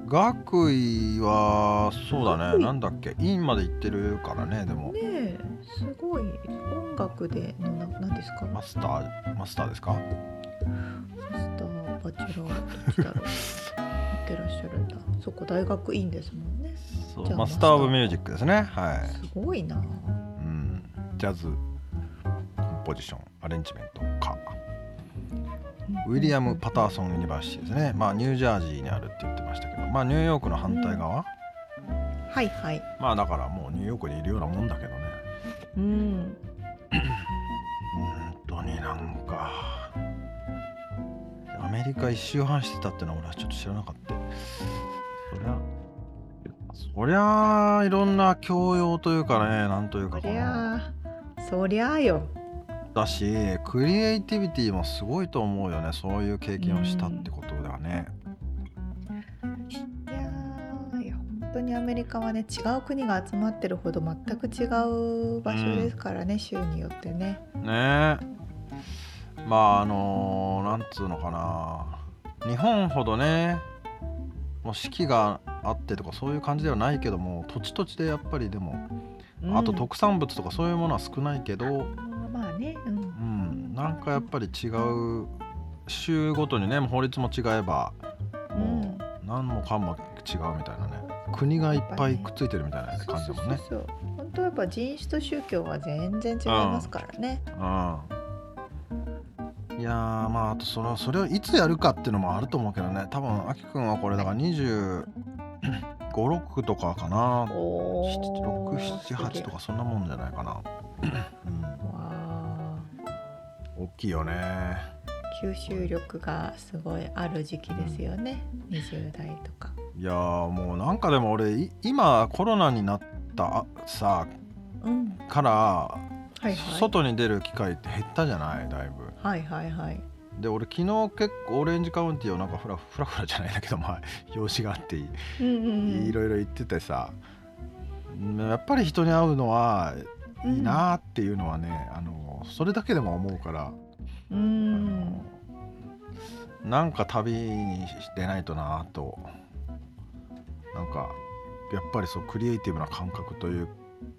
学位はそうだね。なんだっけ？院まで行ってるからねでも。ねえすごい。音楽でのななんですか？マスターマスターですか？マスターバチェラーだろう持ってらっしゃるんだ。そこ大学院ですもんね。そうマスター・オブ・ミュージックですね。はい、すごいな。うん、ジャズコンポジションアレンジメントかウィリアム・パターソン・ユニバーシティですね。まあニュージャージーにあるって言ってましたけどまあニューヨークの反対側、はいはい。まあだからもうニューヨークにいるようなもんだけどね。うん。本当になんか。アメリカ一周半してたってのは俺はちょっと知らなかった。そりゃそりゃあいろんな教養というかねなんというかそりゃあそりゃあよだしクリエイティビティもすごいと思うよねそういう経験をしたってことではね。本当にアメリカはね違う国が集まってるほど全く違う場所ですからね、州によってね。ねえまああのなんつうのかな日本ほどねもう四季があってとかそういう感じではないけども土地土地でやっぱりでも、あとうん特産物とかそういうものは少ないけど、ね、うん。うん、なんかやっぱり違う州ごとにね法律も違えばもう何もかも違うみたいなね。国がいっぱいくっついてるみたいな感じだもんね。そうそうそう。本当やっぱ人種と宗教は全然違いますからね。うん、いやーまああとそのそれをいつやるかっていうのもあると思うけどね。多分あきくんはこれだから256とかかな。おー。678とかそんなもんじゃないかな、うん、大きいよね。吸収力がすごいある時期ですよね、20代とか。いやーもうなんかでも俺い今コロナになったさうん、からはいはい。外に出る機会って減ったじゃない？だいぶ。はいはいはい。で俺昨日結構オレンジカウンティーをなんかフラフラフラじゃないんだけどまあ用事があっていろいろ言っててさ。うんやっぱり人に会うのはいいなーっていうのはね、あのそれだけでも思うから、うあんのなんか旅に出ないとなーとなんかやっぱりそうクリエイティブな感覚という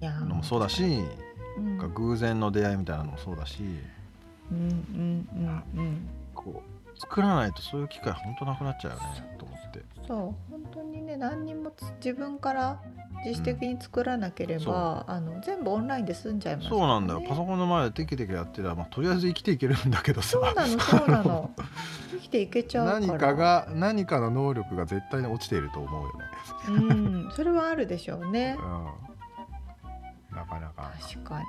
のもそうだし、うん。なんか偶然の出会いみたいなのもそうだしうんうんうんうん。こう作らないとそういう機会本当なくなっちゃうよねと思って。そう本当にね何にもつ自分から自主的に作らなければ、あの全部オンラインで済んじゃいますそうなんだよ、ねパソコンの前でテキテキやってりゃ、まあ、とりあえず生きていけるんだけどさ。そうなのそうなの。生きていけちゃうから。何かが何かの能力が絶対に落ちていると思うよね、うん。それはあるでしょうね。うん、なかなか。確かに。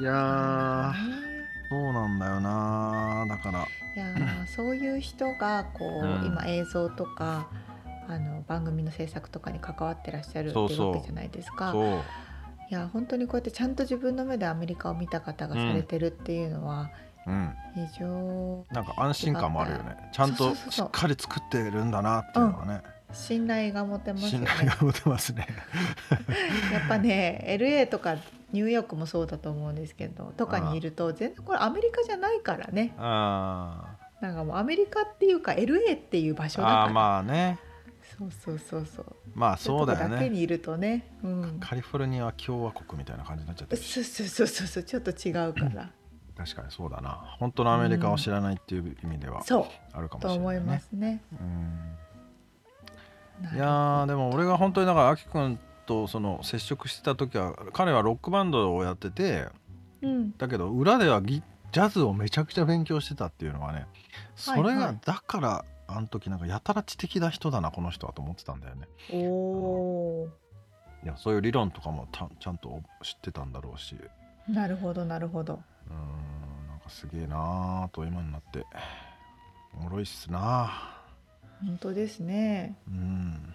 いやーそうなんだよなだから。いやーそういう人がこう、うん。今映像とかあの番組の制作とかに関わってらっしゃるってそうそういう。わけじゃないですか。そう。いや本当にこうやってちゃんと自分の目でアメリカを見た方がされてるっていうのはうん。非常。なんか安心感もあるよね。ちゃんとそうそうそう。しっかり作ってるんだなっていうのがね、信頼が持てますよ信ね。頼が持てますね。やっぱね LA とかニューヨークもそうだと思うんですけどとかにいると全然これアメリカじゃないからね。あなんかもうアメリカっていうか LA っていう場所ーだから。あーまあねそうそうそうそう。まあそうだよいとこだけねにいるとね、うん、カリフォルニアは共和国みたいな感じになっちゃってそうそうそうそうそう。ちょっと違うから、確かにそうだな。本当のアメリカを知らないっていう意味ではそう。あるかもしと思いれないねますね。うん。ないやーでも俺が本当にだからあきくんとその接触してた時は彼はロックバンドをやっててうん、だけど裏ではギジャズをめちゃくちゃ勉強してたっていうのはねそれはい。はいがだからあの時なんかやたら知的な人だなこの人はと思ってたんだよね。おおいやそういう理論とかもたちゃんと知ってたんだろうし。なるほどなるほど。ーんなんかすげえなーと今になって。おもろいっすな。本当ですね。うん。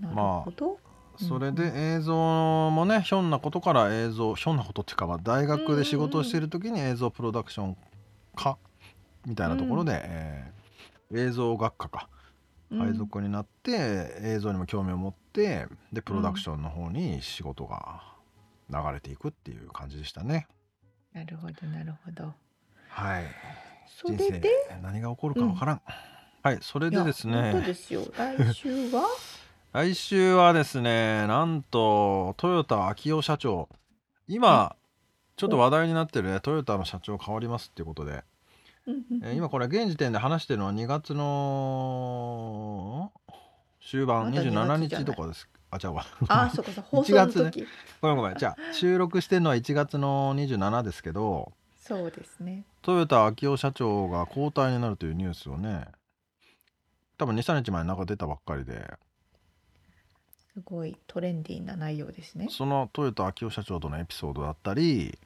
なるまあ。それで映像もねひょんなことから映像ひょんなことっていうか、まあ、大学で仕事をしている時に映像プロダクション科みたいなところで、えー映像学科か。うん。配属になって、映像にも興味を持ってでプロダクションの方に仕事が流れていくっていう感じでしたね。なるほどなるほど。はい。それで？何が起こるかわからん、はいそれでですね。ですよ。来週は？来週はですねなんとトヨタ秋夫社長。今ちょっと話題になってるねトヨタの社長変わりますっていうことで、うんうんえー今これ現時点で話してるのは2月の終盤まだ2 27月じゃない。日とかです。あ違うわあそうかそう 放送の1月時、ごめんごめん。じゃあ収録してるのは1月の27ですけどそうですね。トヨタ秋夫社長が交代になるというニュースをね多分23日前になんか出たばっかりで。すごいトレンディーな内容ですね。そのトヨタ秋夫社長とのエピソードだったり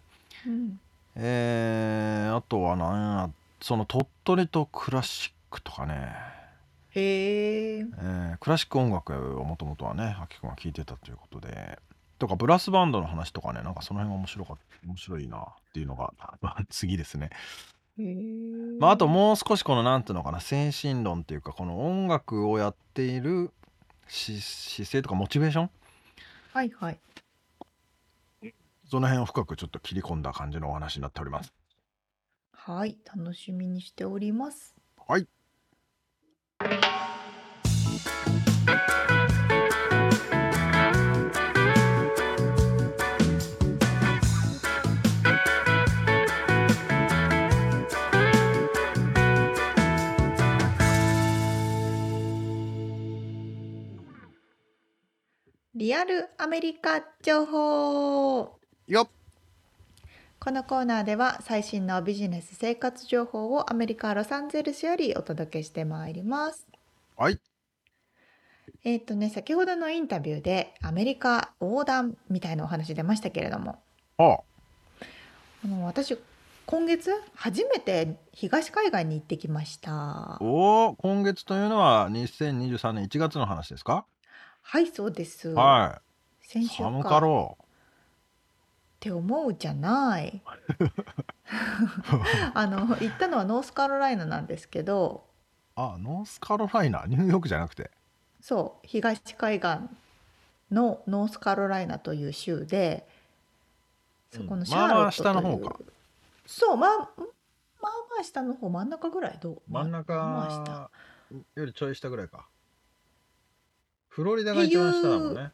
うん、えーあとは何やその鳥取とクラシックとかね、へえ。えークラシック音楽をもともとはね秋君は聴いてたということでとかブラスバンドの話とかねなんかその辺が面白か面白いなっていうのがまあ 次ですね。まあ、あともう少しこのなんていうのかな精神論っていうかこの音楽をやっているし姿勢とかモチベーション？はいはい。その辺を深くちょっと切り込んだ感じのお話になっております。はい、楽しみにしております。はい。リアルアメリカ情報よっこのコーナーでは最新のビジネス生活情報をアメリカ・ロサンゼルスよりお届けしてまいります。はい。えっ、とね先ほどのインタビューでアメリカ横断みたいなお話出ましたけれども。ああ。の私今月初めて東海岸に行ってきました。おー今月というのは2023年1月の話ですか、はいそうです。はい。先週寒かかっろて思うじゃない。あの行ったのはノースカロライナなんですけど。うあノースカロライナ？ニューヨークじゃなくて？そう東海岸のノースカロライナという州でそこのシャーロットという、まあまあ下の方か。そうまあまあまあ下の方真ん中ぐらいどう？真ん中まあまあ下。よりちょい下ぐらいか。フロリダが一番下だもんね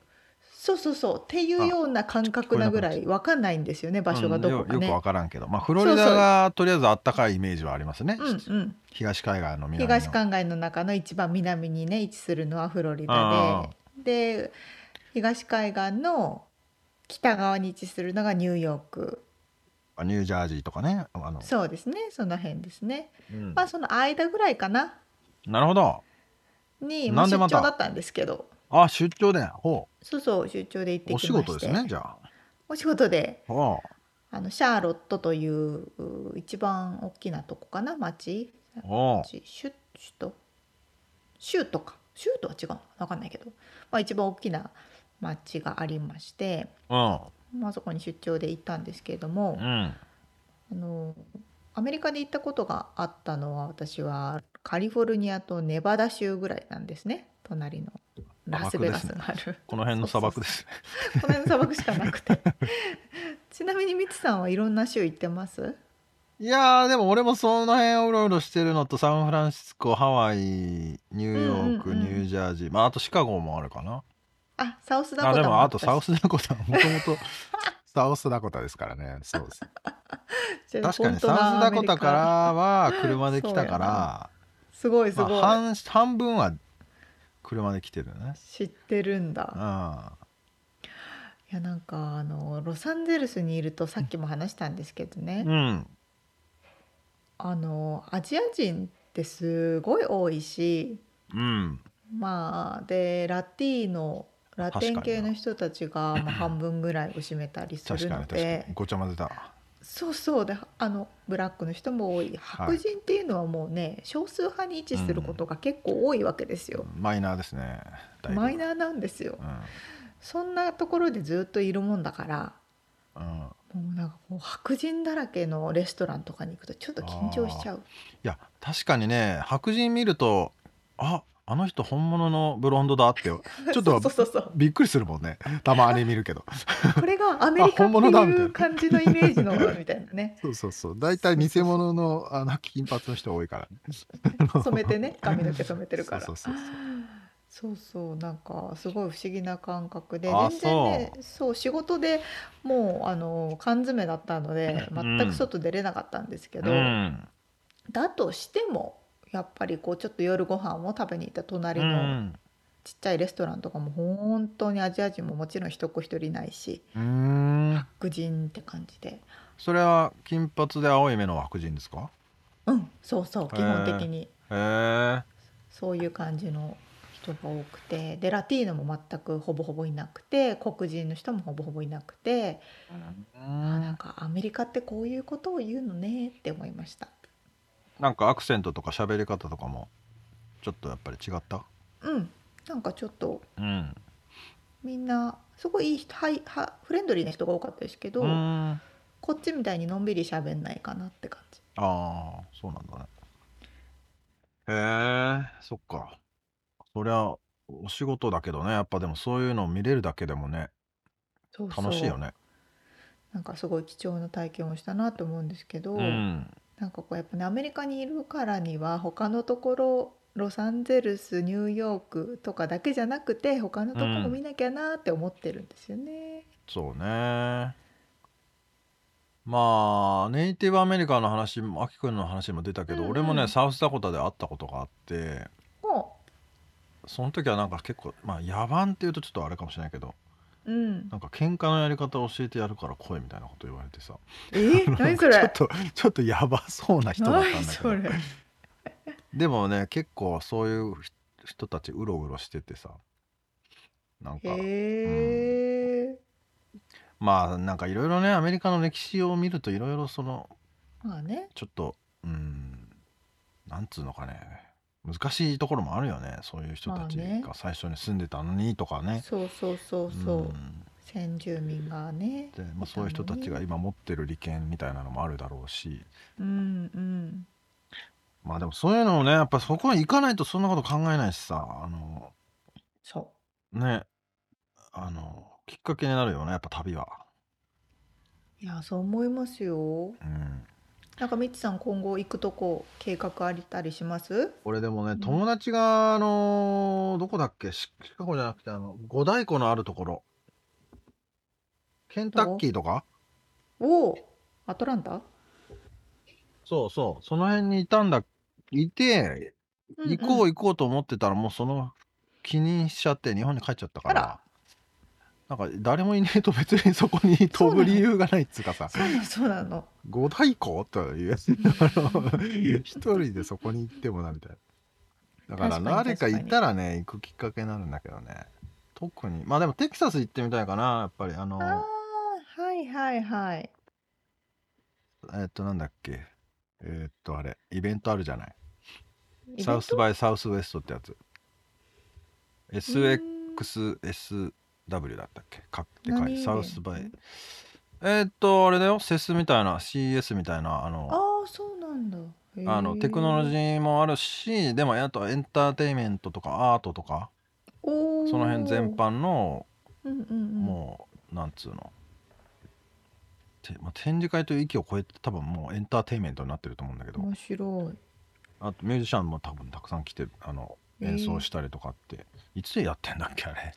そうそうそう。っていうような感覚なぐらいわかんないんですよね。場所がどこかね。うんよよくわ。からんけど。まあフロリダがとりあえずあったかいイメージはありますね、うんうん、東海岸の南の。東海岸の中の一番南にね位置するのはフロリダで。で東海岸の北側に位置するのがニューヨーク。あニュージャージーとかね。あの、そうですね。その辺ですね。うん。まあその間ぐらいかな。なるほど。に、まあ、出張だったんですけどあ出張で。ほそうそう出張で行っうお仕てきまして。事ですねじゃあ。お仕事でほあのシャーロットというう一番大きなとこかな町。う。ほ町。シュ首都？州とか。州とは違うの？分かんないけど、まあ、一番大きな町がありまして、まあそこに出張で行ったんですけれども、うん。あのアメリカで行ったことがあったのは私はカリフォルニアとネバダ州ぐらいなんですね。隣のラスベガスがある、この辺の砂漠ですね。この辺の砂漠しかなくて。ちなみにミツさんはいろんな州行ってます？いやーでも俺もその辺をうろうろしてるのとサンフランシスコハワイニューヨーク、うんうんうん。ニュージャージー。まああとシカゴもあるかな。あサウスダコタあでもあとサウスダコタもともとサウスダコタですからね。そうです。確かにサウスダコタからは車で来たからすごいすごい、まあ、半半分は車で来てるよね。知ってるんだ。ういやなんかあのロサンゼルスにいるとさっきも話したんですけどね、んうん。あのアジア人ってすごい多いしうん。まあでラティーノラテン系の人たちがまあ半分ぐらいを占めたりするの確かに確かでに。ごちゃ混ぜだそうそう。であのブラックの人も多い。白人っていうのはもうね、少数派に位置することが結構多いわけですよ、マイナーですね。マイナーなんですよ。うそんなところでずっといるもんだからんうん。もうなんかこう白人だらけのレストランとかに行くとちょっと緊張しちゃう。いや確かにね白人見るとああの人本物のブロンドだって ちょっとびっくりするもんね。たまに見るけど。これがアメリカっていう感じのイメージのみたいなね。そうそうそう。大体偽物のあの金髪の人多いからね。染めてね。髪の毛染めてるから。そうそうそうそう。そうなんかすごい不思議な感覚で。あ全然ねそう。仕事でもうあの缶詰だったのでうん。全く外出れなかったんですけど、うん。だとしてもやっぱりこうちょっと夜ご飯を食べに行った隣うのん。ちっちゃいレストランとかも本当にアジア人ももちろん一子一人いないしうーん。白人って感じで。それは金髪で青い目の白人ですか？うんそうそう基本的に。へえそういう感じの人が多くて。でラティーノも全くほぼほぼいなくて黒人の人もほぼほぼいなくて。あなんかアメリカってこういうことを言うのねって思いましたなんかアクセントとか喋り方とかもちょっとやっぱり違った？うん。なんかちょっとうん。みんなすごいいい人はいはフレンドリーな人が多かったですけど、こっちみたいにのんびり喋んないかなって感じ。あそうなんだね。へえそっか。そりゃお仕事だけどね。やっぱでもそういうのを見れるだけでもね楽しいよね。なんかすごい貴重な体験をしたなと思うんですけど、うんなんかこうやっぱねアメリカにいるからには他のところロサンゼルスニューヨークとかだけじゃなくて他のところも見なきゃなって思ってるんですよね。そうね。まあネイティブアメリカの話もアキ君の話も出たけど、うんうん。俺もねサウスダコタで会ったことがあってもその時はなんか結構まあ野蛮っていうとちょっとあれかもしれないけどう、うん、なんか喧嘩のやり方を教えてやるから来いみたいなこと言われてさ。え？ー、何それ？ちょっと ちょっとやばそうな人だったんだけど。何それ？でもね結構そういう人たちうろうろしててさ。なんかへえ、まあなんかいろいろねアメリカの歴史を見るといろいろそのまあね。ちょっとうん。なんつうのかね難しいところもあるよね。そういう人たちが最初に住んでたのにとかね。そうそうそうそう、ん。先住民がねでまあ、そういう人たちが今持ってる利権みたいなのもあるだろうし。うんうん。まあでもそういうのをねやっぱそこに行かないとそんなこと考えないしさ。あのそね。あのきっかけになるよねやっぱ旅は。ういやそう思いますよ。うんなんかみちさん今後行くとこ計画ありたりします？俺でもねん。友達があのどこだっけ？シシカゴじゃなくてあの五大湖のあるところ。ケンタッキーとか？おおアトランタ？そうそう。その辺にいたんだ。いて行こう行こうと思ってたらもうその気にしちゃって日本に帰っちゃったかあららなんか誰もいねえと別にそこに飛ぶ理由がないっつうかさ。そうなの五大湖？という。やつあの一人でそこに行ってもなみたいな。だから誰か確かに行ったらね行くきっかけになるんだけどね。特に。まあでもテキサス行ってみたいかなやっぱり。あのああはいはいはい。えっとなんだっけ。えっとあれイベントあるじゃない。サウスバイサウスウエストってやつ SXSW だったっけ？かって書いサウスバイ。えーっとあれだよ。セスみたいな CS みたいなあのああそうなんだ。へあのテクノロジーーもあるしでもあとエンターテインメントとかアートとか。その辺全般のうんうんうん。もうなんつうの。てまあ、展示会という域を超えて多分もうエンターテインメントになってると思うんだけど。面白い。あとミュージシャンも多分たくさん来てあの演奏したりとかって、いつやってんだっけあれ。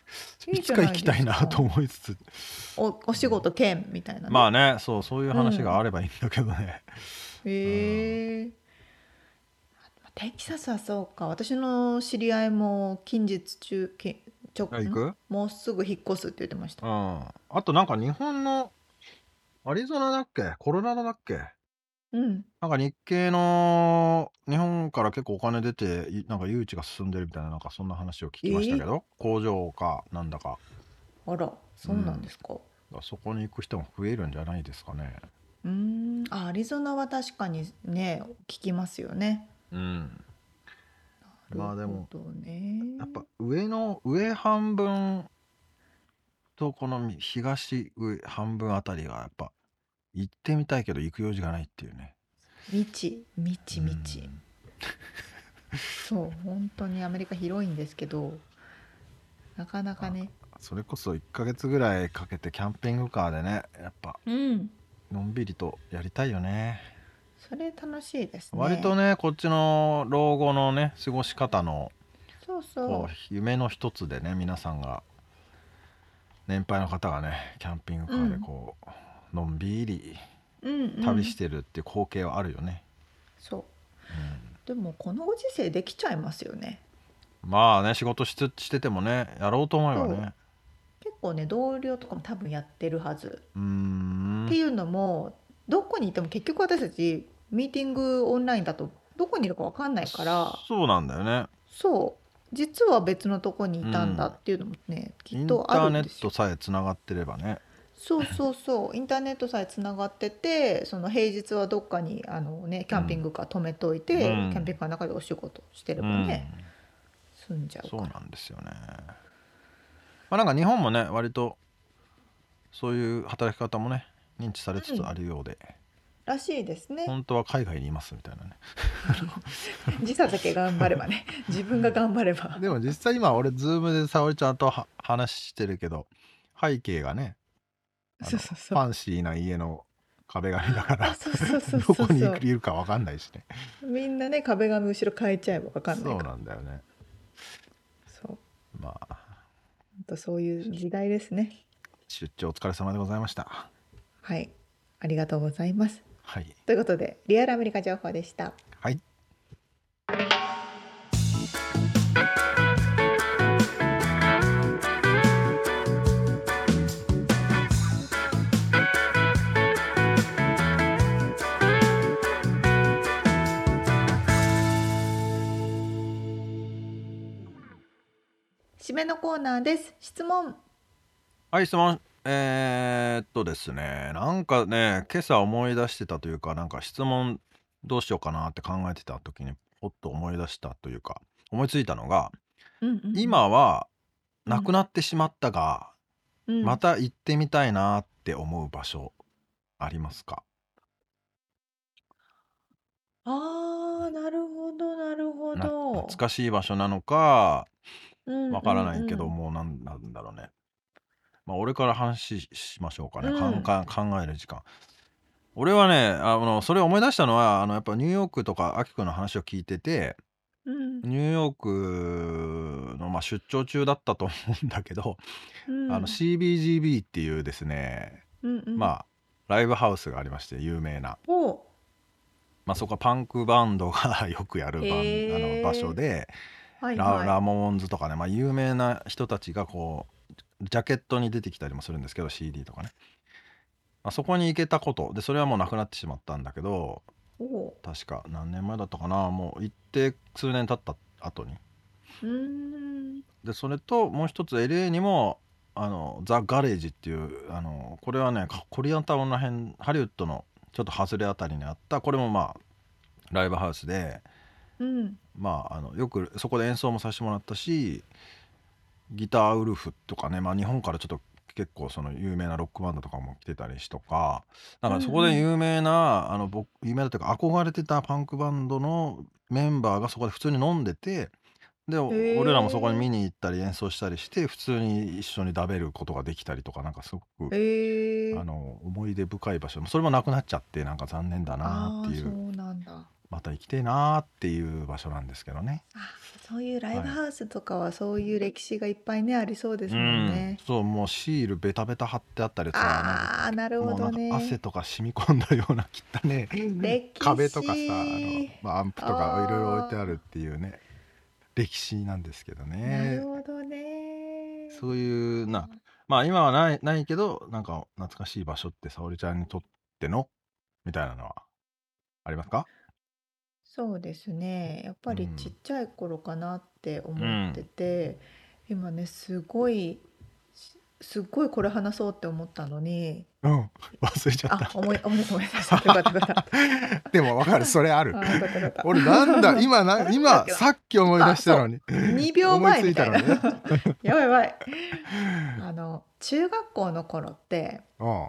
いつか行きたいなと思いつつ。おお仕事兼みたいなね、まあねそうそういう話があればいいんだけどね、へえテキサスはそうか。私の知り合いも近日中きちょあ行く？もうすぐ引っ越すって言ってました。うん。あとなんか日本のアリゾナだっけ？コロラドだっけ？うん。なんか日系の日本から結構お金出ていなんか誘致が進んでるみたいななんかそんな話を聞きましたけど、工場かなんだか。あらそうなんですか。そこに行く人も増えるんじゃないですかね。うーん。あアリゾナは確かにね聞きますよね。うん。まあでもやっぱ上の上半分とこの東上半分あたりがやっぱ行ってみたいけど行く用事がないっていうね。未知。未知未知。うんそう本当にアメリカ広いんですけどなかなかね。それこそ1ヶ月ぐらいかけてキャンピングカーでねやっぱうん。のんびりとやりたいよね。それ楽しいですね。割とねこっちの老後のね過ごし方のそうそう夢の一つでね皆さんが年配の方がねキャンピングカーでこう、のんびりうんうん。旅してるっていう光景はあるよね、そう。うん。でもこのご時世できちゃいますよね。まあね仕事ししててもねやろうと思えばね。結構ね同僚とかも多分やってるはず、うーん。っていうのもどこにいても結局私たちミーティングオンラインだとどこにいるか分かんないから。そうなんだよね。そう。実は別のとこにいたんだっていうのもね、きっインタとあーネるんですよ。ットさえつながってればねそうそうそう。インターネットさえつながっててその平日はどっかにあの、ね、キャンピングカー止めといて、うん。キャンピングカーの中でお仕事してれうん。ばね、済んじゃうから。そうなんですよね。まあなんか日本もね割とそういう働き方もね認知されつつあるようで、らしいですね。本当は海外にいますみたいなね。時差だけ頑張ればね。自分が頑張れば。でも実際今俺ズームで沙織ちゃんとは話してるけど背景がねそうそうそう。ファンシーな家の壁紙だからどこにいるか分かんないしね。みんなね壁紙後ろ変えちゃえば分かんないそうなんだよね。そう。まあ。本当そういう時代ですね。出張お疲れ様でございました。はい。ありがとうございます。はい。ということでリアルアメリカ情報でした。はいめのコーナーです。質問。はい質問。えー、っとですね。なんかね今朝思い出してたというかなんか質問どうしようかなって考えてた時にポッと思い出したというか思いついたのがうんうん。うん今はなくなってしまったが、うん。また行ってみたいなって思う場所ありますか？あーなるほどなるほなど。懐かしい場所なのかうんわからないけど、もうなんなんだろうね。まあ俺から話ししましょうかね、うん。かんか考える時間。俺はねあのそれを思い出したのはあのやっぱニューヨークとかアキくんの話を聞いててうん。ニューヨークの、まあ、出張中だったと思うんだけど、うん。あの CBGB っていうですね、うんうん。まあライブハウスがありまして有名な、お。まあ、そこはパンクバンドがよくやるあの場所で、ラはいはい。ラモーンズとかね、まあ、有名な人たちがこうジャケットに出てきたりもするんですけど CD とかね、まあ、そこに行けたこと。でそれはもうなくなってしまったんだけどお確か何年前だったかな。もう行って数年経った後に。でそれともう一つ LA にもあのザ・ガレージっていうあのこれはねかコリアンタウンらへんハリウッドのちょっと外れあたりにあった。これもまあライブハウスでうん。まああのよくそこで演奏もさせてもらったしギターウルフとかね、まあ、日本からちょっと結構その有名なロックバンドとかも来てたりしとかだからそこで有名な、あの僕有名だというか憧れてたパンクバンドのメンバーがそこで普通に飲んでてで俺らもそこに見に行ったり演奏したりして普通に一緒に食べることができたりとかなんかすごく、えー、あの思い出深い場所。それもなくなっちゃってなんか残念だなっていう。そうなんだまた行きてえなっていう場所なんですけどね。あそういうライブハウスとかはそういう歴史がいっぱいねありそうですもんね。うん、そうもうシールベタベタ貼ってあったりさああなるほどね。なんか汗とか染み込んだような汚ね。歴史。壁とかさあの、まあ、アンプとかいろいろ置いてあるっていうね歴史なんですけどなねるほどね。そういうなまあ今はないないけどなんか懐かしい場所って沙織ちゃんにとっての？みたいなのはありますか？そうですね。やっぱりうん。ちっちゃい頃かなって思ってて、今ねすごいすすっごいこれ話そうって思ったのにうん。忘れちゃっあ思い思い出した思い。出したよかったよかった。た でもわかる。それある。あよかったよかった。俺なんだ 今ななんだ今っけなさっき思い出したのに。2秒前みたいな思いついたのね。やばいやばい。あの中学校の頃ってうん。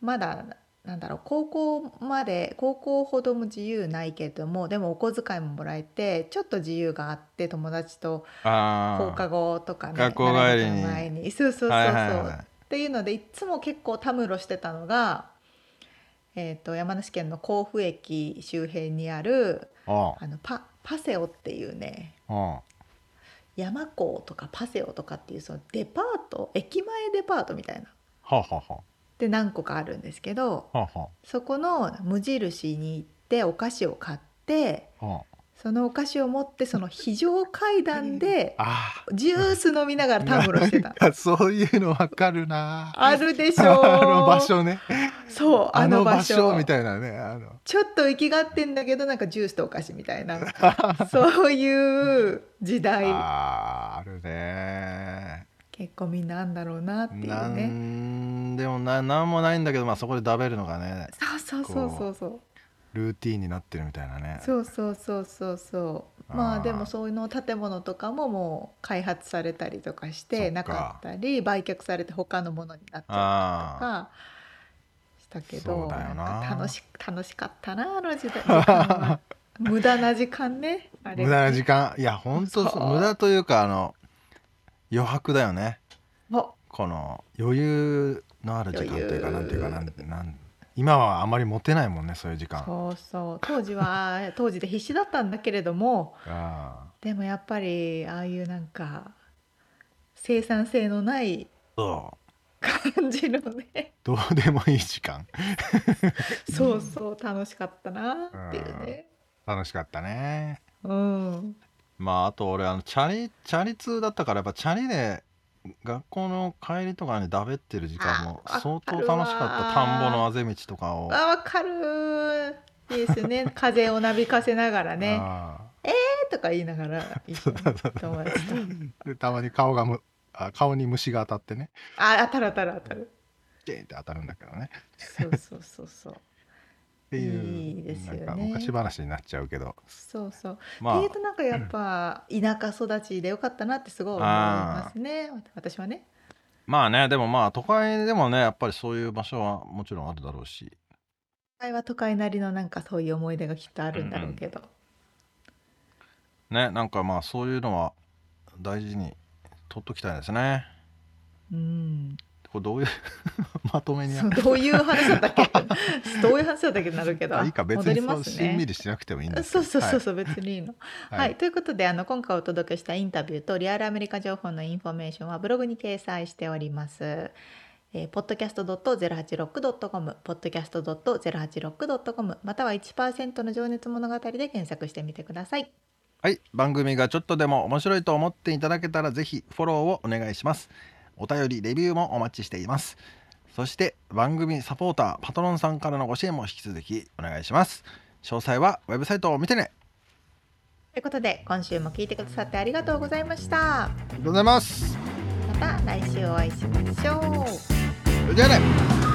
まだなんだろう高校まで高校ほども自由ないけどもでもお小遣いももらえてちょっと自由があって友達と放課後とかね学校帰りに。前に。そうそうそうそう、はいはいはいっていうのでいつも結構たむろしてたのが、えー、と山梨県の甲府駅周辺にあるああ。のパパセオっていうねあ山港とかパセオとかっていうそのデパート駅前デパートみたいな。はあはあはで何個かあるんですけどあはあ。はそこの無印に行ってお菓子を買ってあ。はそのお菓子を持ってその非常階段であジュース飲みながらたむろしてた。なんかそういうのわかるな。あるでしょう。あの場所ね。そうあの場所みたいなねあの。ちょっと行きがってんだけどなんかジュースとお菓子みたいな。そういう時代。あーあるね結構みんなあんだろうなっていうなねんでもななんもないんだけどまあそこで食べるのがねそうそうそうそうそう。ルーティーンになってるみたいなね。そうそうそうそうそう。まあでもそういうの建物とかももう開発されたりとかしてなかったり売却されて他のものになっちゃったりとかしたけそど楽し楽しかったなあの時代。無駄な時間ねあれ。無駄な時間。いや本当そう。無駄というかあの余白だよね。お。この余裕のある時間というかなんていうかなんなん今はあまり持てないもんねそういう時間。そうそう。当時は 当時で必死だったんだけれどもあでもやっぱりああいうなんか生産性のないあそう。感じのね。どうでもいい時間。そうそう。楽しかったなっていうね。楽しかったね。うんまああと俺あのチャリチャリ通だったからやっぱチャリで学校の帰りとかにだべってる時間もあ相当楽しかった。田んぼのあぜ道とかを。あわかるいいですね。風をなびかせながらね。あ「えー!」とか言いながら一緒に。友達とーでたまに顔がむあ顔に虫が当たってね。あ当たる当たる当たる。ジェーンって当たるんだけどね。そうそうそうそうっていういいですよね。なんか昔話になっちゃうけど。そうそう。まっていうとなんかやっぱ 田舎育ちでよかったなってすごい思いますね。私はね。まあねでもまあ都会でもねやっぱりそういう場所はもちろんあるだろうし。都会は都会なりのなんかそういう思い出がきっとあるんだろうけど、ねなんかまあそういうのは大事に取っときたいですね。うん、これどういう まとめにどういう話だったっけ？どういう話だったっけなるけど。あいいか別にそうしんみりしなくてもいいんですそうそうそううそう、別にいいの。ははい。い、ということであの今回お届けしたインタビューとリアルアメリカ情報のインフォメーションはブログに掲載しております。えー、podcast.086.com、podcast.086.com、または1%の情熱物語で検索してみてください。はい、番組がちょっとでも面白いと思っていただけたらぜひフォローをお願いしますお便りレビューもお待ちしています。そして番組サポーターパトロンさんからのご支援も引き続きお願いします。詳細はウェブサイトを見てね。ということで今週も聞いてくださってありがとうございました。ありがとうございます。また来週お会いしましょう。じゃあね